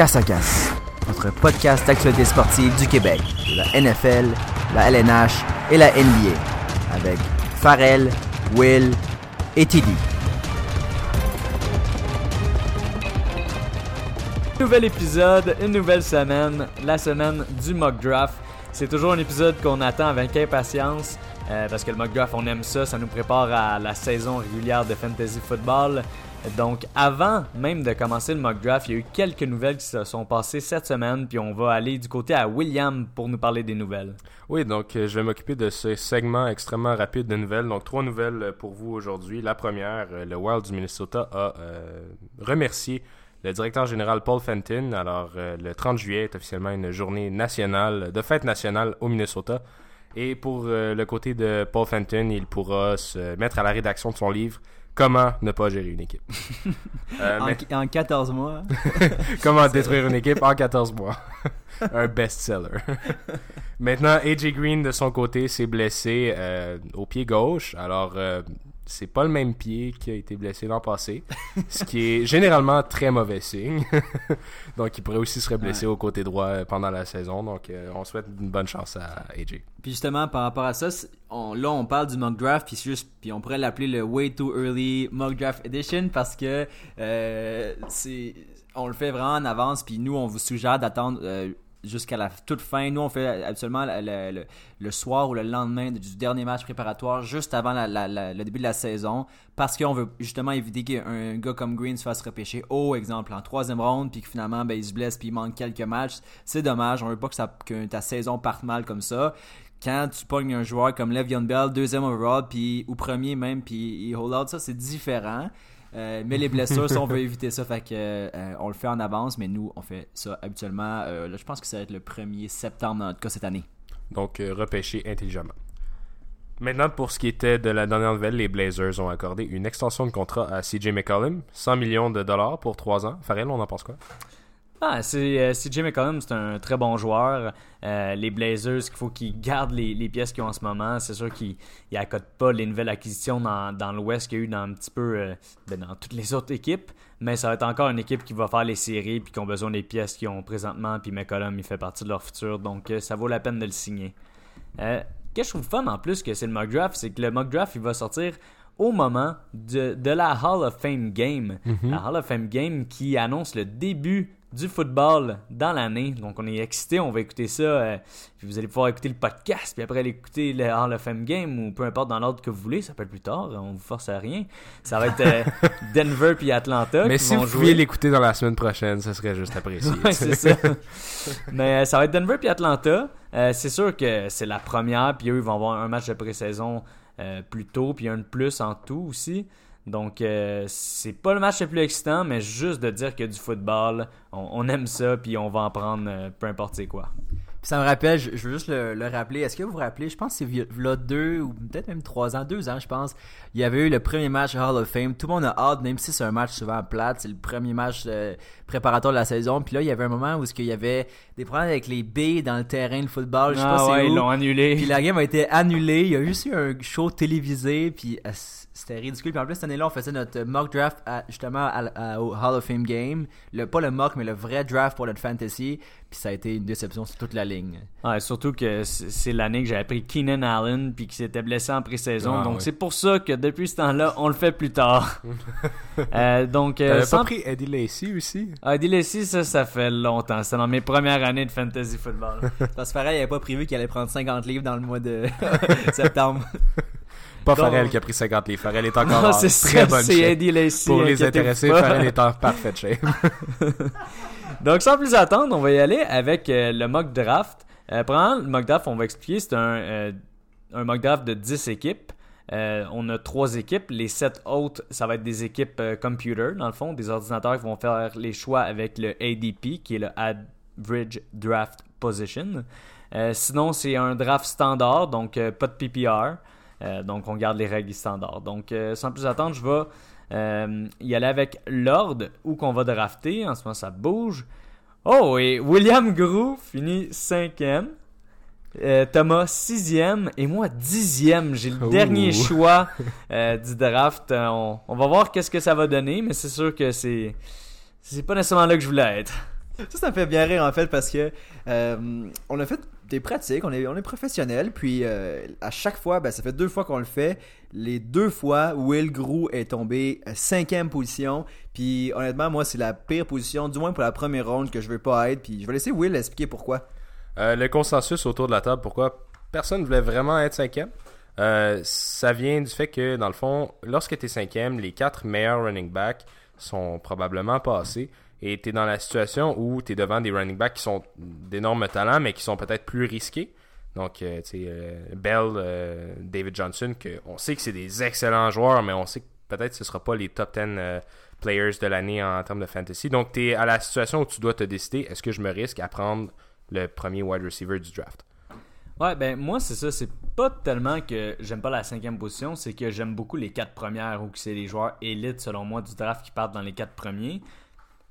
Casse à Casse, notre podcast d'actualité sportive du Québec, de la NFL, la LNH et la NBA, avec Farrell, Will et Tidy. Nouvel épisode, une nouvelle semaine, la semaine du mock draft. C'est toujours un épisode qu'on attend avec impatience euh, parce que le mock draft, on aime ça, ça nous prépare à la saison régulière de fantasy football. Donc, avant même de commencer le mock draft, il y a eu quelques nouvelles qui se sont passées cette semaine, puis on va aller du côté à William pour nous parler des nouvelles. Oui, donc euh, je vais m'occuper de ce segment extrêmement rapide de nouvelles. Donc, trois nouvelles euh, pour vous aujourd'hui. La première, euh, le Wild du Minnesota a remercié le directeur général Paul Fenton. Alors, le 30 juillet est officiellement une journée nationale, de fête nationale au Minnesota. Et pour le côté de Paul Fenton, il pourra se mettre à la rédaction de son livre Comment ne pas gérer une équipe? Euh, en, 14 mois. Comment détruire une équipe en 14 mois? Un best-seller. Maintenant, AJ Green, de son côté, s'est blessé euh, au pied gauche. Alors, euh, c'est pas le même pied qui a été blessé l'an passé, ce qui est généralement très mauvais signe. donc, il pourrait aussi se blessé au côté droit pendant la saison. Donc, euh, on souhaite une bonne chance à AJ. Puis justement, par rapport à ça, là, on parle du mock draft, puis, juste, puis on pourrait l'appeler le Way Too Early Mock Draft Edition parce que euh, c'est on le fait vraiment en avance, puis nous, on vous suggère d'attendre. Euh, jusqu'à la toute fin. Nous, on fait absolument le, soir ou le lendemain du dernier match préparatoire, juste avant le début de la saison, parce qu'on veut justement éviter qu'un gars comme Green se fasse repêcher au exemple, en troisième ronde, puis que finalement, ben, il se blesse, puis il manque quelques matchs. C'est dommage. On veut pas que ta saison parte mal comme ça quand tu pognes un joueur comme Le'Veon Bell, deuxième overall, puis ou premier même, puis il hold out, ça c'est différent. Euh, mais les blessures, ça, on veut éviter ça. Euh, on le fait en avance, mais nous, on fait ça habituellement. Euh, là, je pense que ça va être le 1er septembre, dans notre cas, cette année. Donc, repêcher intelligemment. Maintenant, pour ce qui était de la dernière nouvelle, les Blazers ont accordé une extension de contrat à CJ McCollum, 100 millions de dollars pour 3 ans. Farrell, on en pense quoi? Ah, c'est euh, CJ McCollum, c'est un très bon joueur. Euh, les Blazers, il faut qu'ils gardent les, pièces qu'ils ont en ce moment. C'est sûr qu'ils n'accordent pas les nouvelles acquisitions dans, l'Ouest qu'il y a eu dans un petit peu euh, ben, dans toutes les autres équipes. Mais ça va être encore une équipe qui va faire les séries puis qui ont besoin des pièces qu'ils ont présentement. Puis McCollum, il fait partie de leur futur. Donc ça vaut la peine de le signer. Qu'est-ce que je trouve fun en plus que c'est le mock draft, c'est que le mock draft, il va sortir au moment de, la Hall of Fame Game. Mm-hmm. La Hall of Fame Game qui annonce le début du football dans l'année. Donc on est excité, on va écouter ça. Euh, puis vous allez pouvoir écouter le podcast, puis après aller écouter le Hall of Fame Game ou peu importe dans l'ordre que vous voulez. Ça peut être plus tard, on vous force à rien. Ça va être euh, Denver puis Atlanta. Mais si vous pouviez l'écouter dans la semaine prochaine, ça serait juste apprécié. c'est ça. Mais euh, ça va être Denver puis Atlanta. c'est sûr que c'est la première, puis eux ils vont avoir un match de pré-saison plus tôt, puis un de plus en tout aussi. Donc, euh, c'est pas le match le plus excitant, mais juste de dire a du football, on, aime ça, puis on va en prendre euh, peu importe c'est quoi. ça me rappelle, je, veux juste le, rappeler, est-ce que vous vous rappelez, je pense que c'est là deux ou peut-être même trois ans, deux ans, je pense, il y avait eu le premier match Hall of Fame. Tout le monde a hâte, même si c'est un match souvent plate, c'est le premier match euh, préparatoire de la saison. Puis là, il y avait un moment où il y avait des problèmes avec les B dans le terrain de football. Je sais ah pas ouais, ils l'ont annulé. Puis la game a été annulée. Il y a juste eu un show télévisé, puis c'était ridicule. Puis en plus, cette année-là, on faisait notre mock draft justement au Hall of Fame game. Le, pas le mock, mais le vrai draft pour notre fantasy. Puis ça a été une déception sur toute la ligne. Ouais, surtout que c'est l'année que j'avais pris Keenan Allen puis qui s'était blessé en pré-saison. Ah, donc c'est pour ça que depuis ce temps-là, on le fait plus tard. euh, donc, euh, pas pris Eddie Lacy aussi? Ah, Eddie Lacy, ça, ça fait longtemps. C'était dans mes premières années de fantasy football. Parce que pareil, il avait pas prévu qu'il allait prendre 50 livres dans le mois de septembre. Pas Farrell qui a pris 50 livres. Farrell est encore en très ça, bonne shape. Eddie Lacy. Pour les intéressés, Farrell est en parfaite shape. Donc, sans plus attendre, on va y aller avec euh, le mock draft. Euh, le mock draft, on va expliquer, c'est un, euh, un mock draft de 10 équipes. Euh, on a trois équipes. Les sept autres, ça va être des équipes computer, dans le fond, des ordinateurs qui vont faire les choix avec le ADP, qui est le Average Draft Position. sinon, c'est un draft standard, donc pas de PPR. Donc, on garde les règles standards. Donc, sans plus attendre, je vais euh, y aller avec l'ordre où qu'on va drafter. En ce moment, ça bouge. Oh, et William Grou finit cinquième. Euh, Thomas sixième et moi dixième. J'ai le dernier choix euh, du draft. Euh, on, va voir qu'est-ce que ça va donner, mais c'est sûr que c'est c'est pas nécessairement là que je voulais être. Ça, ça me fait bien rire en fait parce que euh, on a fait des pratiques, on est, on est professionnel, puis euh, à chaque fois, ben, ça fait deux fois qu'on le fait. Les deux fois, Will Grou est tombé à cinquième position, puis honnêtement, moi, c'est la pire position, du moins pour la première ronde que je veux pas être, puis je vais laisser Will expliquer pourquoi. Euh, le consensus autour de la table, pourquoi personne ne voulait vraiment être cinquième euh, ça vient du fait que, dans le fond, lorsque tu cinquième, les quatre meilleurs running backs sont probablement passés et tu es dans la situation où tu es devant des running backs qui sont d'énormes talents, mais qui sont peut-être plus risqués. Donc, euh, tu sais, euh, Bell, euh, David Johnson, que on sait que c'est des excellents joueurs, mais on sait que peut-être ce ne sera pas les top 10 players de l'année en, termes de fantasy. Donc, tu es à la situation où tu dois te décider est-ce que je me risque à prendre le premier wide receiver du draft? Ouais, ben moi, c'est ça. C'est pas tellement que j'aime pas la cinquième position, c'est que j'aime beaucoup les quatre premières ou que c'est les joueurs élites, selon moi, du draft qui partent dans les quatre premiers.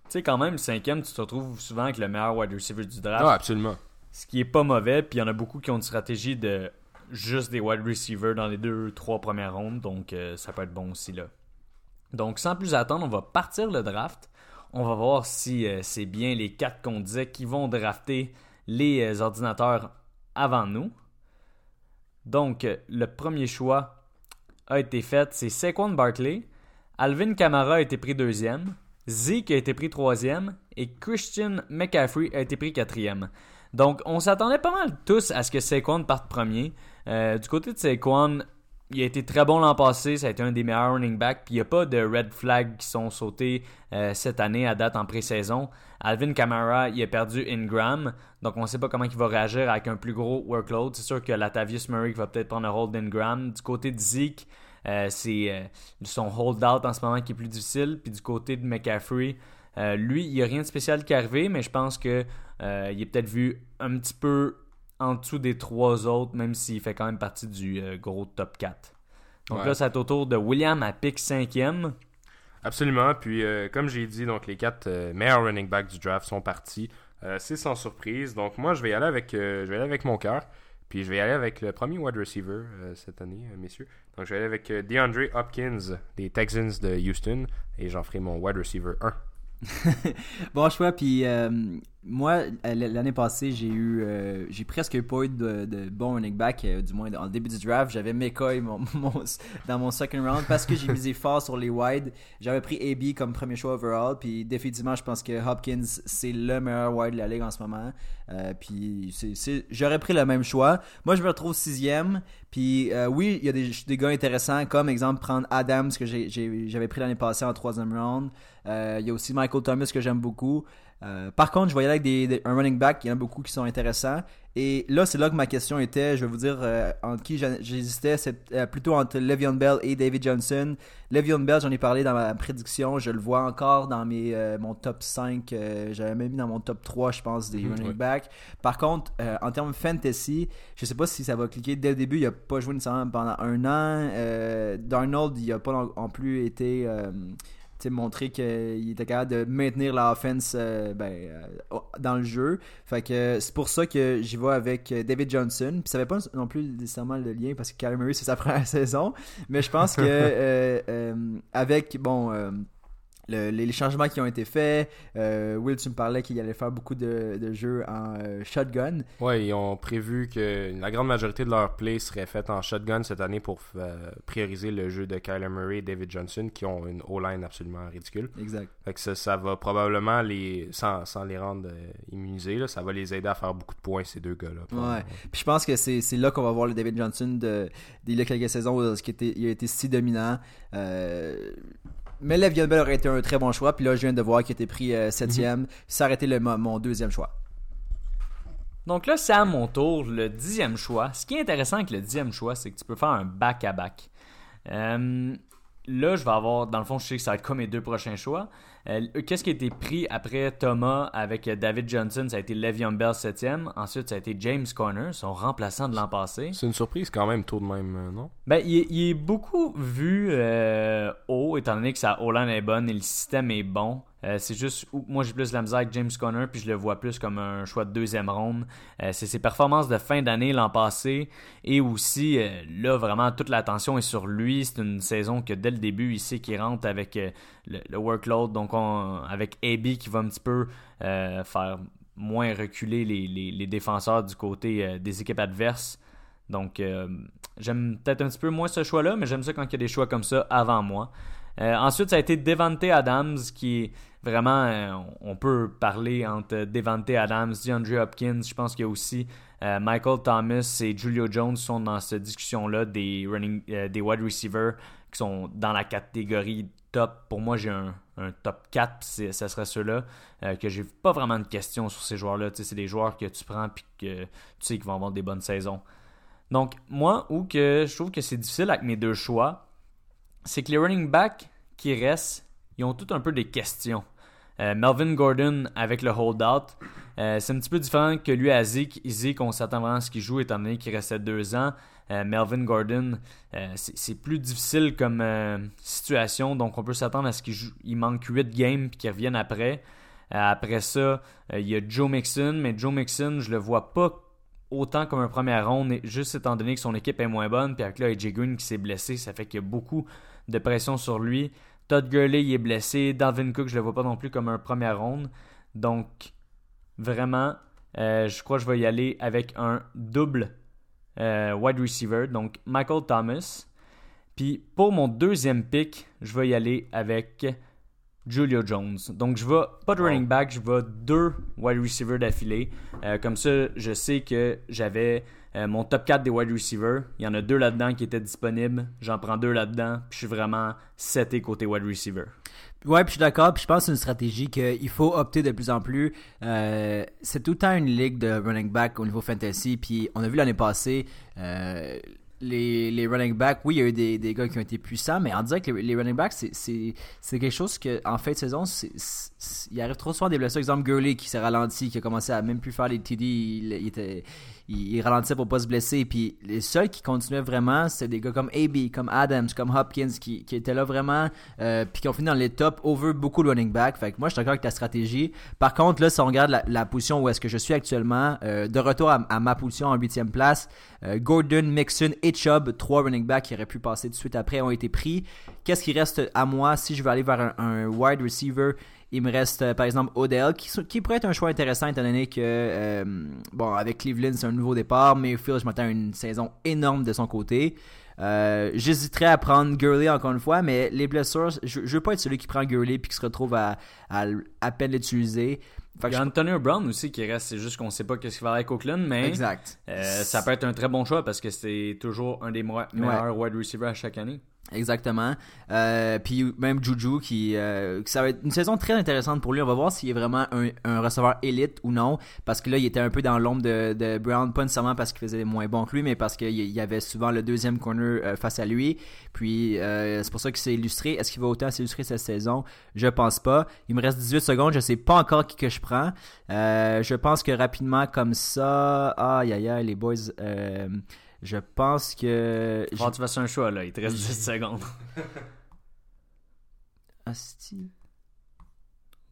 Tu sais, quand même, le cinquième, tu te retrouves souvent avec le meilleur wide receiver du draft. Ah, absolument. Ce qui est pas mauvais, puis il y en a beaucoup qui ont une stratégie de juste des wide receivers dans les deux, trois premières rondes, donc euh, ça peut être bon aussi là. Donc, sans plus attendre, on va partir le draft. On va voir si euh, c'est bien les quatre qu'on disait qui vont drafter les euh, ordinateurs avant nous. Donc, le premier choix a été fait, c'est Saquon Barkley. Alvin Kamara a été pris deuxième. Zeke a été pris troisième et Christian McCaffrey a été pris quatrième. Donc, on s'attendait pas mal tous à ce que Saquon parte premier. Euh, du côté de Saquon, il a été très bon l'an passé, ça a été un des meilleurs running backs, puis il n'y a pas de red flags qui sont sautés euh, cette année à date en pré-saison. Alvin Kamara, il a perdu Ingram, donc on ne sait pas comment il va réagir avec un plus gros workload. C'est sûr que Latavius Murray va peut-être prendre le rôle d'Ingram. Du côté de Zeke, c'est euh, son hold-out en ce moment qui est plus difficile. Puis du côté de McCaffrey, euh, lui, il n'y a rien de spécial qui est arrivé, mais je pense qu'il est peut-être vu un petit peu en dessous des trois autres, même s'il fait quand même partie du gros top 4. Donc là, c'est au tour de William à pick 5e. Absolument. Puis, comme j'ai dit, donc les quatre meilleurs running backs du draft sont partis. c'est sans surprise. Donc, moi, je vais y aller avec, je vais aller avec mon cœur. Puis je vais aller avec le premier wide receiver euh, cette année, euh, messieurs. Donc je vais aller avec euh, DeAndre Hopkins des Texans de Houston et j'en ferai mon wide receiver 1. bon choix, puis moi, l'année passée, j'ai eu, euh, j'ai presque pas eu de, bon running back, euh, du moins le début du draft. J'avais McCoy mon, dans mon second round parce que j'ai misé fort sur les wide. J'avais pris AB comme premier choix overall, puis définitivement, je pense que Hopkins, c'est le meilleur wide de la ligue en ce moment. Euh, puis j'aurais pris le même choix. Moi, je me retrouve sixième, puis oui, il y a des, des, gars intéressants, comme exemple prendre Adams que j'avais pris l'année passée en troisième round. Il y a aussi Michael Thomas que j'aime beaucoup. Euh, par contre, je voyais avec des, un running back, il y en a beaucoup qui sont intéressants. Et là, c'est là que ma question était, je vais vous dire euh, entre qui j'hésitais, c'est euh, plutôt entre Le'Veon Bell et David Johnson. Le'Veon Bell, j'en ai parlé dans ma prédiction, je le vois encore dans mes, mon top 5, j'avais même mis dans mon top 3, je pense, des mhm, running backs. Par contre, en termes fantasy, je sais pas si ça va cliquer dès le début, il a pas joué nécessairement pendant un an. Darnold, il a pas non plus été montrer qu'il était capable de maintenir l'offense euh, ben, euh, dans le jeu. Fait que c'est pour ça que j'y vais avec euh, David Johnson. Puis ça n'avait pas non plus nécessairement le lien parce que Kyler Murray c'est sa première saison. Mais je pense que avec bon les changements qui ont été faits. Euh, Will, tu me parlais qu'il allait faire beaucoup de, jeux en euh, shotgun. Oui, ils ont prévu que la grande majorité de leurs plays seraient faites en shotgun cette année pour euh, prioriser le jeu de Kyler Murray et David Johnson qui ont une O-line absolument ridicule. Exact. Fait que ça, va probablement les, sans, les rendre immunisés, ça va les aider à faire beaucoup de points ces deux gars-là. Ouais. Puis je pense que c'est là qu'on va voir le David Johnson de, d'il y a quelques saisons où il a été si dominant. Mais Le'Veon Bell aurait été un très bon choix. Puis là, je viens de voir qu'il était pris 7 euh, mhm. Ça aurait été le, mon deuxième choix. Donc là, c'est à mon tour, le dixième choix. Ce qui est intéressant avec le dixième choix, c'est que tu peux faire un back-à-back. Euh, là, je vais avoir, dans le fond, je sais que ça va être comme mes deux prochains choix. Euh, qu'est-ce qui a été pris après Thomas avec David Johnson? Ça a été Le'Veon Bell 7e. Ensuite, ça a été James Conner, son remplaçant de l'an passé. C'est une surprise quand même, tout de même, euh, non? Ben, il, est beaucoup vu euh, haut, étant donné que sa O-line est bonne et le système est bon. Euh, c'est juste où moi j'ai plus de la misère avec James Conner, puis je le vois plus comme un choix de deuxième ronde. Euh, c'est ses performances de fin d'année l'an passé, et aussi euh, là vraiment toute l'attention est sur lui. C'est une saison que dès le début il qu'il rentre avec le, workload, donc avec AB qui va un petit peu faire moins reculer les, défenseurs du côté des équipes adverses. Donc j'aime peut-être un petit peu moins ce choix-là, mais j'aime ça quand il y a des choix comme ça avant moi. Ensuite, ça a été Devante Adams qui vraiment, euh, on peut parler entre Devante Adams, DeAndre Hopkins. Je pense qu'il y a aussi euh, Michael Thomas et Julio Jones sont dans cette discussion-là des, running, euh, des wide receivers qui sont dans la catégorie top. Pour moi, j'ai un, top 4, ce serait ceux-là, que j'ai pas vraiment de questions sur ces joueurs-là. c'est des joueurs que tu prends et que tu sais qu'ils vont avoir des bonnes saisons. Donc, moi, où que je trouve que c'est difficile avec mes deux choix, c'est que les running backs qui restent, ils ont tout un peu des questions. Euh, Melvin Gordon avec le holdout, euh, c'est un petit peu différent que lui à Zeke. Zeke, on s'attend vraiment à ce qu'il joue étant donné qu'il restait deux ans. Euh, Melvin Gordon, c'est plus difficile comme situation, donc on peut s'attendre à ce qu'il il manque 8 games et qu'il revienne après. après ça, il y a Joe Mixon, mais Joe Mixon, je le vois pas autant comme un premier round, juste étant donné que son équipe est moins bonne, puis avec là, AJ Green qui s'est blessé, ça fait qu'il y a beaucoup de pression sur lui. Todd Gurley il est blessé. Dalvin Cook, je le vois pas non plus comme un premier round. Donc, vraiment, euh, je crois que je vais y aller avec un double euh, wide receiver. Donc, Michael Thomas. Puis, pour mon deuxième pick, je vais y aller avec Julio Jones. Donc, je vais pas de running back, je vais deux wide receivers d'affilée. Euh, comme ça, je sais que j'avais euh, mon top 4 des wide receivers, il y en a deux là-dedans qui étaient disponibles. J'en prends deux là-dedans. Puis je suis vraiment seté côté wide receiver. Ouais, puis je suis d'accord. Puis je pense que c'est une stratégie qu'il faut opter de plus en plus. Euh, c'est tout le temps une ligue de running back au niveau fantasy. Puis on a vu l'année passée. Euh, les, les, running backs, oui, il y a eu des, des, gars qui ont été puissants, mais on dirait que les, running backs, c'est quelque chose que en fin de saison, il arrive trop souvent des blessures. Exemple, Gurley qui s'est ralenti, qui a commencé à même plus faire les TD, il était il, ralentissait pour pas se blesser. Puis les seuls qui continuaient vraiment, c'était des gars comme AB, comme Adams, comme Hopkins, qui, étaient là vraiment, euh, puis qui ont fini dans les tops over beaucoup de running back. Fait que moi, je suis d'accord avec ta stratégie. Par contre, là, si on regarde la, position où est-ce que je suis actuellement, euh, de retour à, ma position en huitième place, euh, Gordon, Mixon et Chubb, trois running backs qui auraient pu passer tout de suite après, ont été pris. Qu'est-ce qui reste à moi si je veux aller vers un wide receiver il me reste euh, par exemple Odell, qui, qui, pourrait être un choix intéressant étant donné que, euh, bon, avec Cleveland, c'est un nouveau départ, mais Phil, je m'attends à une saison énorme de son côté. Euh, j'hésiterais à prendre Gurley encore une fois, mais les blessures, je, je veux pas être celui qui prend Gurley puis qui se retrouve à à, peine l'utiliser. Il y a Antonio Brown aussi qui reste, c'est juste qu'on sait pas ce qu'il va avec Oakland, mais exact. ça peut être un très bon choix parce que c'est toujours un des meilleurs wide receivers à chaque année. Exactement. Euh, puis même Juju qui, euh, ça va être une saison très intéressante pour lui. On va voir s'il est vraiment un, receveur élite ou non. Parce que là, il était un peu dans l'ombre de, Brown, pas nécessairement parce qu'il faisait moins bon que lui, mais parce qu'il y avait souvent le deuxième corner euh, face à lui. Puis c'est pour ça qu'il s'est illustré. Est-ce qu'il va autant s'illustrer cette saison? Je pense pas. Il me reste 18 secondes. Je sais pas encore qui que je prends. je pense que rapidement comme ça, aïe aïe aïe les boys. Je pense que. Faut tu fasses un choix, là. Il te reste 10 secondes. Asti.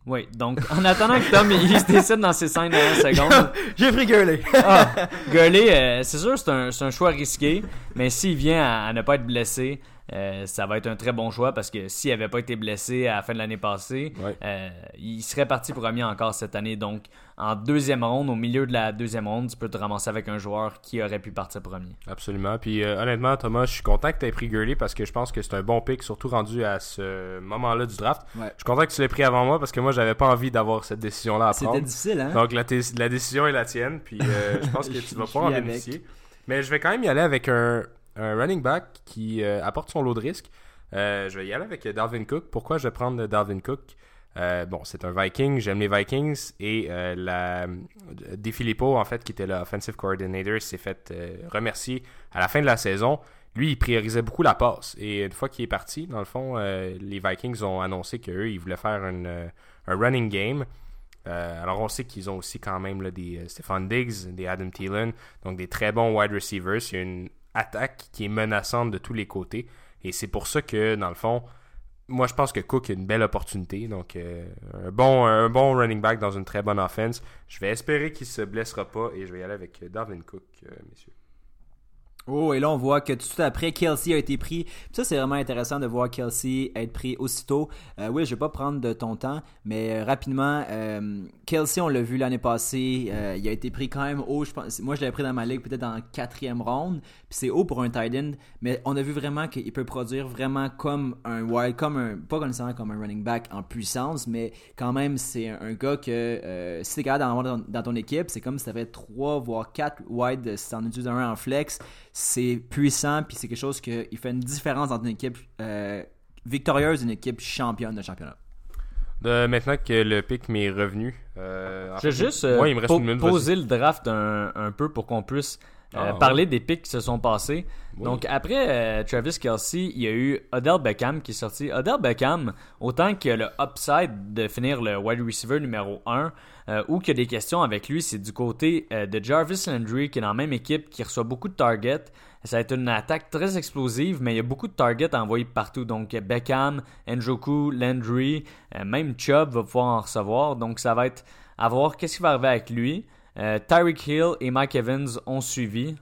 Oui, donc en attendant que Tom il se décide dans ses 5 dernières secondes. J'ai pris Gurley. ah, Gurley, euh, c'est sûr, c'est un, un, choix risqué, mais s'il vient à, ne pas être blessé, euh, ça va être un très bon choix parce que s'il n'avait pas été blessé à la fin de l'année passée, euh, il serait parti premier encore cette année. Donc, en deuxième ronde, au milieu de la deuxième ronde, tu peux te ramasser avec un joueur qui aurait pu partir premier. Absolument. Puis euh, honnêtement, Thomas, je suis content que tu aies pris Gurley parce que je pense que c'est un bon pick, surtout rendu à ce moment-là du draft. Je suis content que tu l'aies pris avant moi parce que moi, j'avais pas envie d'avoir cette décision-là à prendre. C'était difficile, hein? Donc, la, la, décision est la tienne. Puis je pense que tu vas pas en bénéficier. Mais je vais quand même y aller avec un, un running back qui euh, apporte son lot de risques. Euh, je vais y aller avec Dalvin Cook. Pourquoi je vais prendre Dalvin Cook? Euh, Bon, c'est un Viking, j'aime les Vikings. Et la Di Filippo, en fait, qui était l'offensive coordinator, s'est fait remercier à la fin de la saison. Lui, il priorisait beaucoup la passe. Et une fois qu'il est parti, dans le fond, les Vikings ont annoncé qu'eux, ils voulaient faire un running game. alors, on sait qu'ils ont aussi quand même des Stefan Diggs, des Adam Thielen, donc des très bons wide receivers. Il y a une attaque qui est menaçante de tous les côtés. Et c'est pour ça que, dans le fond, moi, je pense que Cook a une belle opportunité. Donc, un, bon, un bon running back dans une très bonne offense. Je vais espérer qu'il se blessera pas et je vais y aller avec Darwin Cook, messieurs. Oh, et là, on voit que tout de suite après, Kelsey a été pris. ça, c'est vraiment intéressant de voir Kelsey être pris aussitôt. Euh, oui, je vais pas prendre de ton temps, mais euh, rapidement, euh, Kelsey, on l'a vu l'année passée, il a été pris quand même haut. Je pense, moi, je l'avais pris dans ma ligue peut-être en quatrième round. Puis c'est haut pour un tight end, mais on a vu vraiment qu'il peut produire vraiment comme un wild, comme un, pas nécessairement comme un running back en puissance, mais quand même, c'est un, gars que si t'es capable d'en dans, ton équipe, c'est comme si t'avais trois voire quatre wide si t'en utilises un en flex c'est puissant, puis c'est quelque chose qui fait une différence entre une équipe euh, victorieuse et une équipe championne de championnat. De, maintenant que le pic m'est revenu. Euh, je vais juste euh, poser le draft un, peu pour qu'on puisse ah, parler des pics qui se sont passés. Donc après Travis Kelsey, il y a eu Odell Beckham qui est sorti. Odell Beckham, autant que le upside de finir le wide receiver numéro 1, euh, ou qu'il y a des questions avec lui, c'est du côté euh, de Jarvis Landry qui est dans la même équipe, qui reçoit beaucoup de targets. Ça va être une attaque très explosive, mais il y a beaucoup de targets envoyés partout. Donc Beckham, Njoku, Landry, euh, même Chubb va pouvoir en recevoir. Donc ça va être à voir qu'est-ce qui va arriver avec lui. Tyreek Hill et Mike Evans ont suivi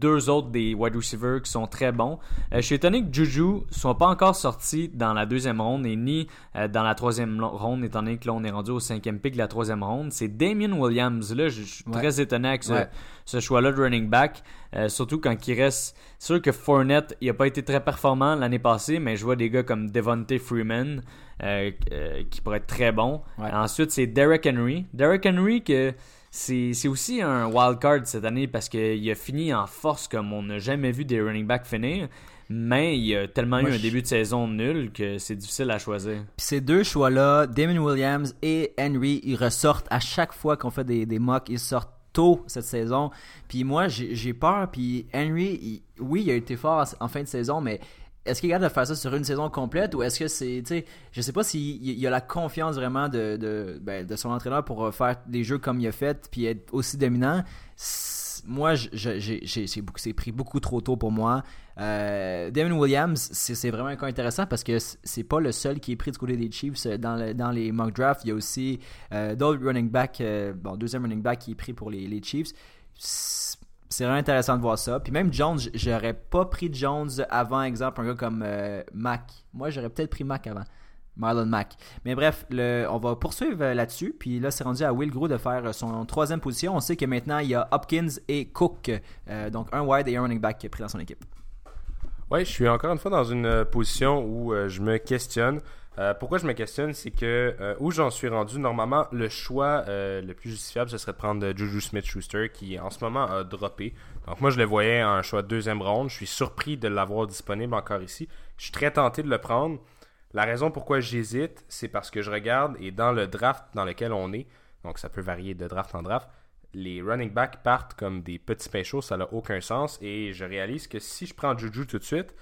deux autres des wide receivers qui sont très bons. Euh, je suis étonné que Juju soit pas encore sorti dans la deuxième ronde et ni euh, dans la troisième ronde, étant donné que là on est rendu au cinquième pick de la troisième ronde. C'est Damien Williams. Là, je suis très étonné avec ce, choix-là de running back. Euh, surtout quand il reste. C'est sûr que Fournette, il a pas été très performant l'année passée, mais je vois des gars comme Devontae Freeman qui pourraient être très bons. Ensuite, c'est Derek Henry. Derek Henry que c'est aussi un wild card cette année parce qu'il a fini en force comme on n'a jamais vu des running backs finir. Mais il a tellement eu un début de saison nul que c'est difficile à choisir. Puis ces deux choix-là, Damon Williams et Henry, ils ressortent à chaque fois qu'on fait des, des mocks, ils sortent tôt cette saison. Puis moi, j'ai peur. Puis Henry, oui, il a été fort en fin de saison, mais est-ce qu'il est capable de faire ça sur une saison complète ou est-ce que c'est, tu sais, je sais pas s'il il a la confiance vraiment de, de, ben, de, son entraîneur pour euh, faire des jeux comme il a fait puis être aussi dominant. Moi, j'ai pris beaucoup trop tôt pour moi. Euh, Damon Williams, c'est vraiment un cas intéressant parce que c'est pas le seul qui est pris du côté des Chiefs dans, dans les mock drafts. Il y a aussi euh, d'autres running back, bon, deuxième running back qui est pris pour les, les Chiefs c'est vraiment intéressant de voir ça. Puis même Jones, j'aurais pas pris Jones avant, exemple, un gars comme euh, Mac. Moi, j'aurais peut-être pris Mac avant. Marlon Mack. Mais bref, le, on va poursuivre euh, là-dessus. Puis là, c'est rendu à Will Gros de faire son troisième position. On sait que maintenant, il y a Hopkins et Cook. Euh, donc un wide et un running back pris dans son équipe. Oui, je suis encore une fois dans une position où je me questionne. Euh, pourquoi je me questionne, c'est que euh, où j'en suis rendu, normalement, le choix euh, le plus justifiable, ce serait de prendre Juju Smith-Schuster, qui en ce moment a droppé. Donc moi, je le voyais en choix de deuxième ronde. Je suis surpris de l'avoir disponible encore ici. Je suis très tenté de le prendre. La raison pourquoi j'hésite, c'est parce que je regarde, et dans le draft dans lequel on est, donc ça peut varier de draft en draft, les running backs partent comme des petits pains ça n'a aucun sens. Et je réalise que si je prends Juju tout de suite,